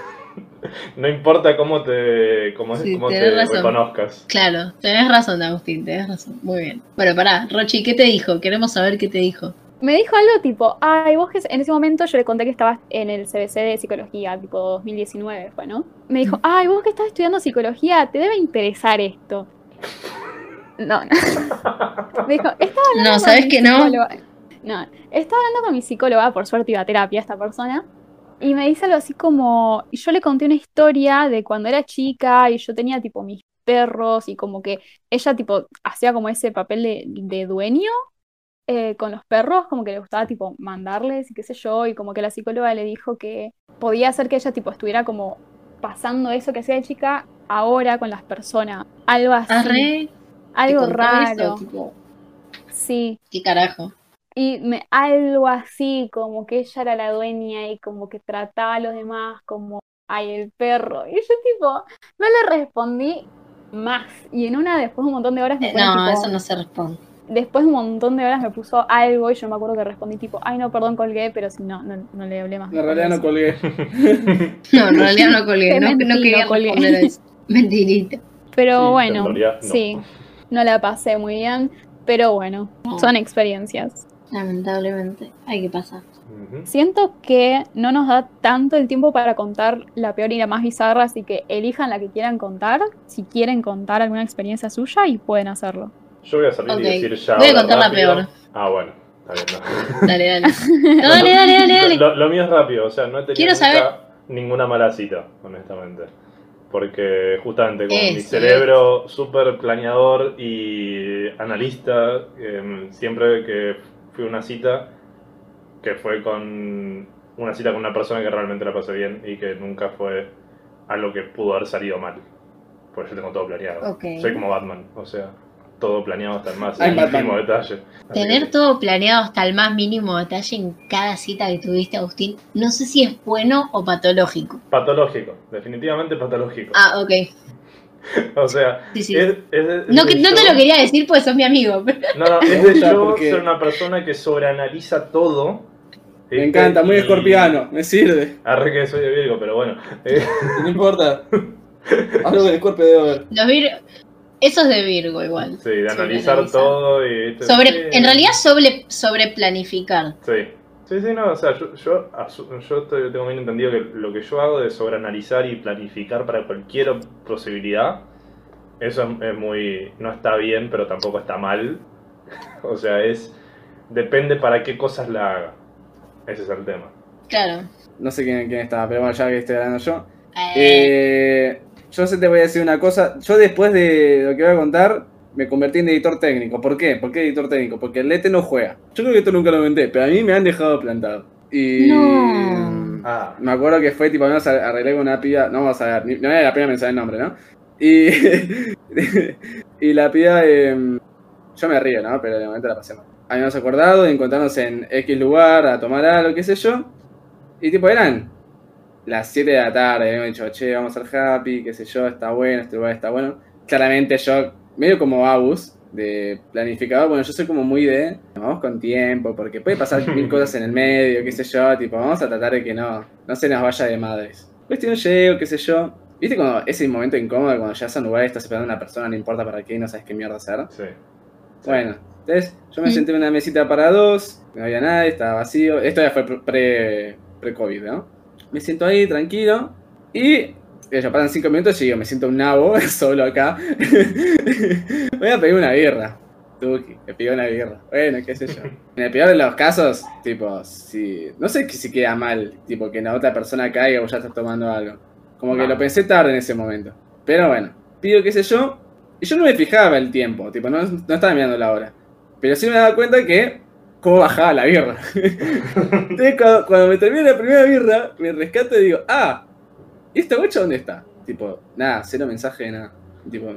No importa cómo te, cómo, Sí, cómo tenés te razón. reconozcas. Claro, tenés razón, Agustín, tenés razón. Muy bien. Bueno, pará, Rochi, ¿qué te dijo? Queremos saber qué te dijo. Me dijo algo tipo, ay, vos que en ese momento yo le conté que estabas en el CBC de psicología, tipo 2019 fue, ¿no? Me dijo, ay, vos que estás estudiando psicología, te debe interesar esto. No, no. Me dijo, estaba hablando No, con ¿sabes mi que no? psicóloga". No, estaba hablando con mi psicóloga, por suerte iba a terapia esta persona, y me dice algo así como, yo le conté una historia de cuando era chica y yo tenía tipo mis perros y como que ella tipo hacía como ese papel de, de dueño eh, con los perros, como que le gustaba tipo mandarles y qué sé yo, y como que la psicóloga le dijo que podía ser que ella tipo estuviera como pasando eso que hacía de chica ahora con las personas, algo así, Arre, algo ¿te contó raro, eso? Tipo, sí, ¿Qué carajo? y me, algo así, como que ella era la dueña y como que trataba a los demás como, ay, el perro, y yo tipo, no le respondí más, y en una después de un montón de horas me Eh, pone, no, tipo, eso no se responde. después de un montón de horas me puso algo y yo me acuerdo que respondí tipo, ay no, perdón, colgué, pero si no, no, no le hablé más. En realidad no colgué. No, en realidad no colgué, no, no mentí, quería no colgué. responder a eso. Mentirita. Pero Sí, bueno, no. sí, no la pasé muy bien, pero bueno, No. son experiencias. Lamentablemente, hay que pasar. Siento que no nos da tanto el tiempo para contar la peor y la más bizarra, así que elijan la que quieran contar, si quieren contar alguna experiencia suya y pueden hacerlo. Yo voy a salir y decir ya. Voy a contar la peor. Ah, bueno. Está bien, no. Dale, dale. No, dale, dale, dale, dale. Lo, lo mío es rápido, o sea, no he tenido Quiero nunca saber- ninguna mala cita, honestamente. Porque justamente con mi cerebro súper planeador y analista, em, siempre que fui a una cita, que fue con una cita con una persona que realmente la pasé bien y que nunca fue algo que pudo haber salido mal. Porque yo tengo todo planeado. Soy como Batman, o sea, todo planeado hasta el más Ay, mínimo detalle. Así Tener que- todo planeado hasta el más mínimo detalle en cada cita que tuviste, Agustín, no sé si es bueno o patológico. Patológico, definitivamente patológico. Ah, ok. O sea, Sí, sí. es, es de- No, que, te lo quería decir porque sos mi amigo. No, no, es de yo porque- ser una persona que sobreanaliza todo. Me encanta, muy Y- escorpiano, me sirve. Arre que soy de Virgo, pero bueno. Eh, No importa. Hablo con Scorpio de ver. Los Vir- Eso es de Virgo igual. sí, de analizar todo y. ¿viste? Sobre, Sí. en realidad sobre, sobre planificar. Sí. Sí, sí, no, o sea, yo, yo, yo estoy- tengo bien entendido que lo que yo hago de sobreanalizar y planificar para cualquier posibilidad, eso es, es muy. no está bien, pero tampoco está mal. O sea, es. depende para qué cosas la haga. Ese es el tema. Claro. No sé quién, quién estaba, pero bueno, ya que estoy hablando yo. Eh, Eh, yo se te voy a decir una cosa. Yo después de lo que voy a contar, me convertí en editor técnico. ¿Por qué? ¿Por qué editor técnico? Porque el Lete no juega. Yo creo que esto nunca lo comenté, pero a mí me han dejado plantado. Y. No. Ah, Me acuerdo que fue tipo, vamos a arreglar con una piba. No vamos a ver, ni- no era la pena mencionar el nombre, ¿no? Y. y la piba. eh, yo me río, ¿no? Pero de momento la pasé mal. Habíamos acordado de encontrarnos en X lugar a tomar algo, qué sé yo. Y tipo, eran las 7 de la tarde. Habíamos dicho, che, vamos al happy, qué sé yo, está bueno, este lugar está bueno. Claramente yo, medio como Abus, de planificador, bueno, yo soy como muy de. Vamos con tiempo, porque puede pasar mil cosas en el medio, qué sé yo, tipo, vamos a tratar de que no, no se nos vaya de madres. Cuestión llego, qué sé yo. ¿Viste cuando ese momento incómodo cuando ya a un lugar y estás esperando a una persona, no importa para qué y no sabes qué mierda hacer? sí. Bueno, entonces yo me senté en una mesita para dos, no había nadie, estaba vacío. Esto ya fue pre- pre-COVID, ¿no? Me siento ahí tranquilo y ya pasan cinco minutos y yo me siento un nabo solo acá. Voy a pedir una birra. Tuki, me pidió una birra. Bueno, qué sé yo. En el peor de los casos, tipo, si. No sé si queda mal, tipo, que la otra persona caiga o ya estás tomando algo. Como que lo pensé tarde en ese momento. Pero bueno, pido qué sé yo. Y yo no me fijaba el tiempo, tipo, no, no estaba mirando la hora. Pero sí me daba cuenta que. Cómo bajaba la birra. Entonces, cuando, cuando me termina la primera birra, me rescato y digo, ah, ¿y esta bocha dónde está? Tipo, nada, cero mensaje, nada. Tipo,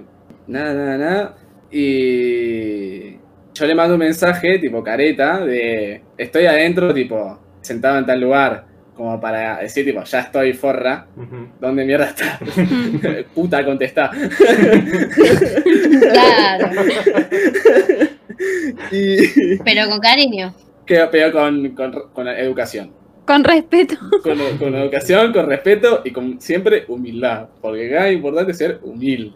nada, nada, nada. Y yo le mando un mensaje, tipo careta, de estoy adentro, tipo, sentado en tal lugar, como para decir, tipo, ya estoy forra. ¿Dónde mierda está? Puta, contestá. Claro. y Pero con cariño. quedó peor con, con, educación. Con respeto. con, con educación, con respeto y con siempre humildad. Porque acá es importante ser humilde.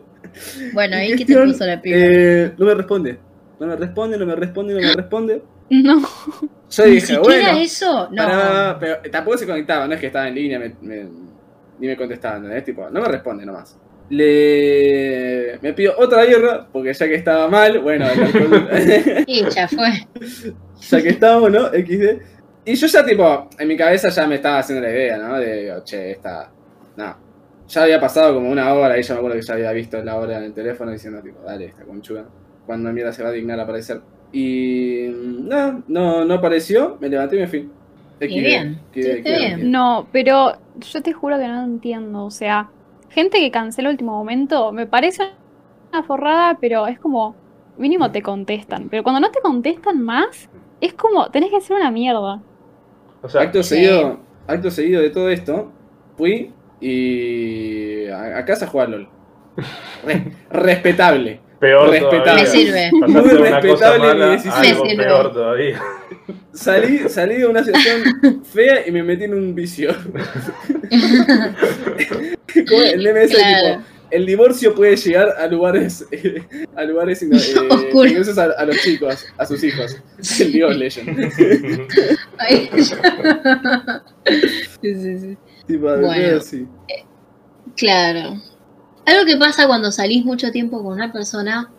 Bueno, ahí que te Cuestión, puso la piba. eh, no me responde. No me responde, no me responde, no me responde. No. Yo Ni dije, siquiera bueno. eso. No. pero tampoco se conectaba, no es que estaba en línea me- me- ni me contestaba, ¿entendés? Tipo, no me responde nomás. Le me pido otra birra, porque ya que estaba mal, bueno, el alcohol- Y ya fue. ya que estamos, ¿no? XD. Y yo ya, tipo, en mi cabeza ya me estaba haciendo la idea, ¿no? De, digo, che, esta. No. Ya había pasado como una hora y ya me acuerdo que ya había visto la hora en el teléfono diciendo, tipo, dale, esta conchuda. Cuando mierda se va a dignar a aparecer. Y. Nada, no, no apareció, me levanté y me fui. Y bien, sí, está bien. No, pero yo te juro que no entiendo. O sea, gente que cancela último momento, me parece una forrada, pero es como, mínimo te contestan. Pero cuando no te contestan más, es como, tenés que hacer una mierda. O sea, acto, sí. seguido, acto seguido de todo esto, fui y. a, a casa a jugar LOL. Re- respetable. peor respetable. todavía. Me sirve. Muy de una cosa respetable mi decisión. algo Me sirve. peor todavía. Salí, salí de una situación fea y me metí en un vicio. Como el Claro. tipo, el divorcio puede llegar a lugares eh, a lugares ino- eh, a, a los chicos, a sus hijos. El Dios Legend. Sí, sí, sí. tipo, de Bueno. así. Claro. Algo que pasa cuando salís mucho tiempo con una persona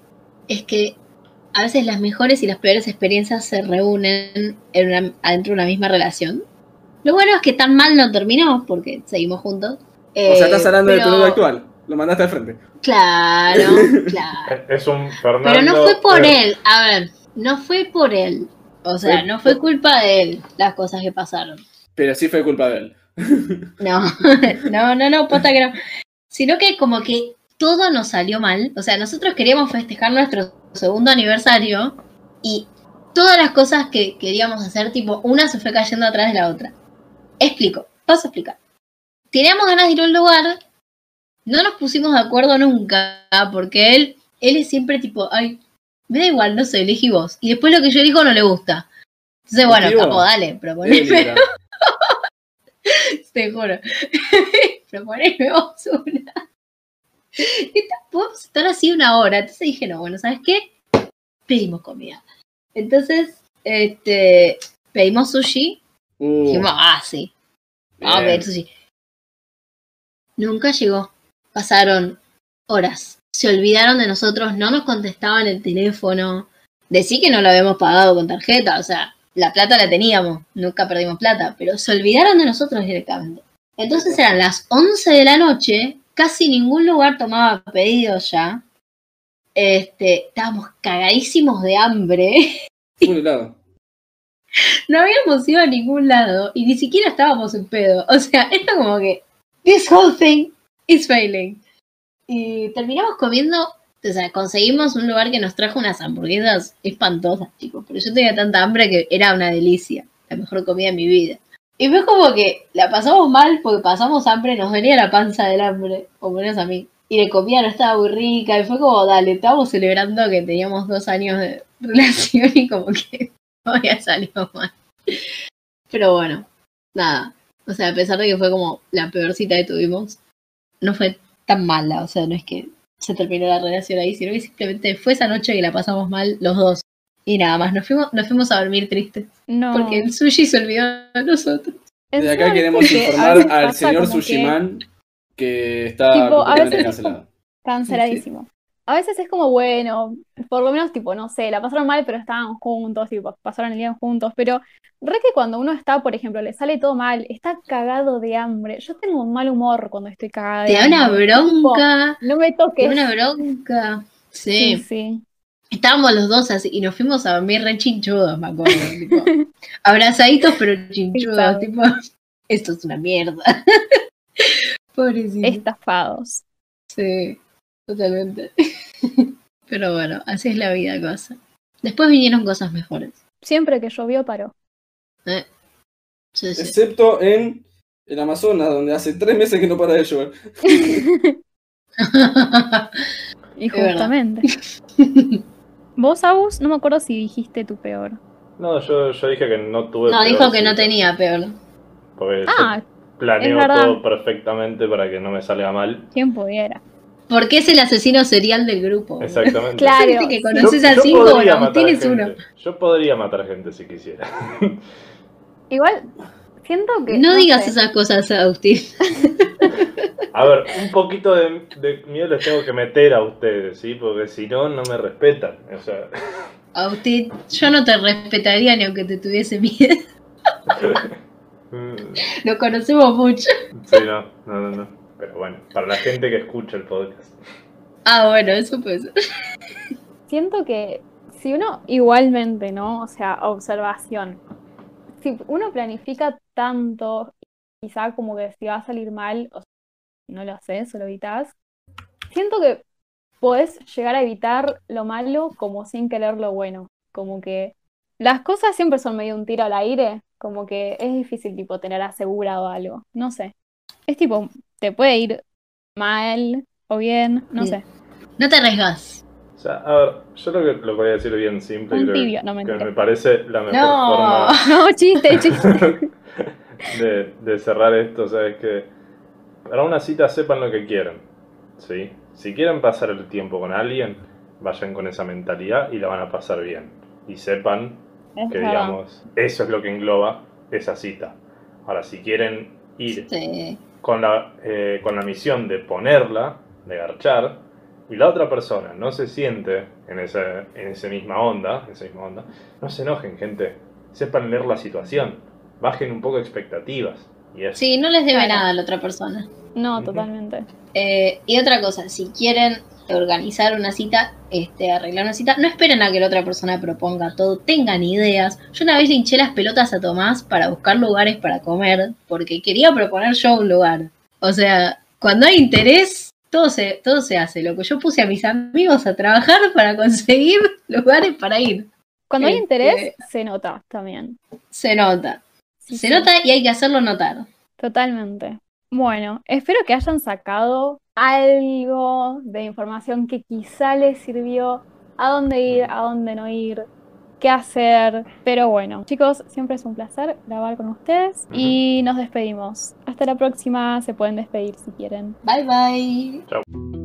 es que a veces las mejores y las peores experiencias se reúnen en una, adentro de una misma relación. Lo bueno es que tan mal no terminó porque seguimos juntos. o sea, Eh, estás hablando de tu pero- novio actual. Lo mandaste al frente. Claro, claro. Es un Fernando. Pero no fue por eh, él. A ver, no fue por él. O sea, no fue culpa de él las cosas que pasaron. Pero sí fue culpa de él. No, no, no, no, posta que no. Sino que como que todo nos salió mal. O sea, nosotros queríamos festejar nuestro segundo aniversario y todas las cosas que queríamos hacer, tipo, una se fue cayendo atrás de la otra. Explico, paso a explicar. Teníamos ganas de ir a un lugar, no nos pusimos de acuerdo nunca, porque él, él es siempre tipo, ay, me da igual, no sé, elegí vos. Y después lo que yo elijo no le gusta. Entonces, bueno, capo, dale, proponeme. Te juro. Proponeme vos una. Esta- Podemos estar así una hora. Entonces dije, no, bueno, ¿sabes qué? Pedimos comida. Entonces, este, pedimos sushi. Uh, Dijimos, ah, sí, vamos a pedir sushi. Nunca llegó. Pasaron horas. Se olvidaron de nosotros, no nos contestaban el teléfono. Decí que no lo habíamos pagado con tarjeta, o sea, la plata la teníamos, nunca perdimos plata, pero se olvidaron de nosotros directamente. Entonces eran las 11 de la noche, casi ningún lugar tomaba pedidos ya. Este, estábamos cagadísimos de hambre. Helado. no habíamos ido a ningún lado y ni siquiera estábamos en pedo. O sea, esto como que this whole thing is failing. Y terminamos comiendo, o sea, conseguimos un lugar que nos trajo unas hamburguesas espantosas, chicos. Pero yo tenía tanta hambre que era una delicia, la mejor comida de mi vida. Y fue como que la pasamos mal porque pasamos hambre, nos venía la panza del hambre, o menos a mí. Y la comida no estaba muy rica, y fue como, dale, estábamos celebrando que teníamos dos años de relación y como que no había salido mal. Pero bueno, nada. O sea, a pesar de que fue como la peor cita que tuvimos, no fue tan mala. O sea, no es que se terminó la relación ahí, sino que simplemente fue esa noche que la pasamos mal los dos. Y nada más, nos fuimos, nos fuimos a dormir tristes. No. Porque el sushi se olvidó de nosotros. Desde acá queremos informar al señor como que Sushiman que está Tipo, a veces es cancelado. Canceladísimo. A veces es como, bueno, por lo menos, tipo, no sé, la pasaron mal, pero estaban juntos, tipo, pasaron el día juntos. Pero re que cuando uno está, por ejemplo, le sale todo mal, está cagado de hambre. Yo tengo un mal humor cuando estoy cagada de Te da una bronca. No me Te toques. da una bronca. Sí, Sí. sí. Estábamos los dos así y nos fuimos a dormir re chinchudos, me acuerdo. tipo, abrazaditos, pero chinchudos. Tipo, esto es una mierda. Pobrecito. Estafados. Sí, totalmente. Pero bueno, así es la vida, cosa. Después vinieron cosas mejores. Siempre que llovió, paró. ¿eh? Sí, sí. Excepto en el Amazonas, donde hace tres meses que no para de llover. Y justamente. Vos, Abus, no me acuerdo si dijiste tu peor. No, yo, yo dije que no tuve. no, peor dijo que no tenía peor. Porque Ah, yo planeo todo perfectamente para que no me salga mal. quien pudiera. Porque es el asesino serial del grupo. Exactamente. Claro. Viste que Yo- conoces yo a cinco, podría bueno, matar tienes gente. uno. Yo podría matar gente si quisiera. Igual, siento que. No digas sé. esas cosas, Agustín. A ver, un poquito de, de miedo les tengo que meter a ustedes, ¿sí? Porque si no, no me respetan. O sea, Agustín, yo no te respetaría ni aunque te tuviese miedo. Lo conocemos mucho. sí, no, no, no, no. Pero bueno, para la gente que escucha el podcast. Ah, bueno, eso puede ser. Siento que si uno igualmente, ¿no? O sea, observación. Si uno planifica tanto, quizá como que si va a salir mal, o si no lo haces o lo evitas, siento que podés llegar a evitar lo malo como sin querer lo bueno. Como que las cosas siempre son medio un tiro al aire, como que es difícil tipo tener asegurado algo. No sé. Es tipo, te puede ir mal o bien, no Sí. sé. No te arriesgas. O sea, a ver, yo lo que lo voy a decir bien simple Un creo tibio, que, no me que me parece la mejor No. forma No, chiste, chiste. de, de cerrar esto, ¿sabes? Que para una cita sepan lo que quieren, ¿sí? Si quieren pasar el tiempo con alguien, vayan con esa mentalidad y la van a pasar bien. Y sepan Es que, verdad. digamos, eso es lo que engloba esa cita. Ahora, si quieren ir Sí. con la, eh, con la misión de ponerla, de garchar, y la otra persona no se siente en esa, en esa misma onda, en esa misma onda, no se enojen, gente. Sepan leer la situación. Bajen un poco expectativas. Y eso. Sí, no les debe Claro. nada a la otra persona. No, totalmente. Eh, y otra cosa, si quieren organizar una cita, este, arreglar una cita, no esperen a que la otra persona proponga todo, tengan ideas. Yo una vez le hinché las pelotas a Tomás para buscar lugares para comer, porque quería proponer yo un lugar. O sea, cuando hay interés, todo se, todo se hace. Lo que yo puse a mis amigos a trabajar para conseguir lugares para ir. Cuando hay Este- interés, se nota también. Se nota. Sí, Se sí, nota y hay que hacerlo notar. Totalmente. Bueno, espero que hayan sacado algo de información que quizá les sirvió a dónde ir, a dónde no ir, qué hacer. Pero bueno, chicos, siempre es un placer grabar con ustedes y nos despedimos. Hasta la próxima, se pueden despedir si quieren. Bye bye. Chao.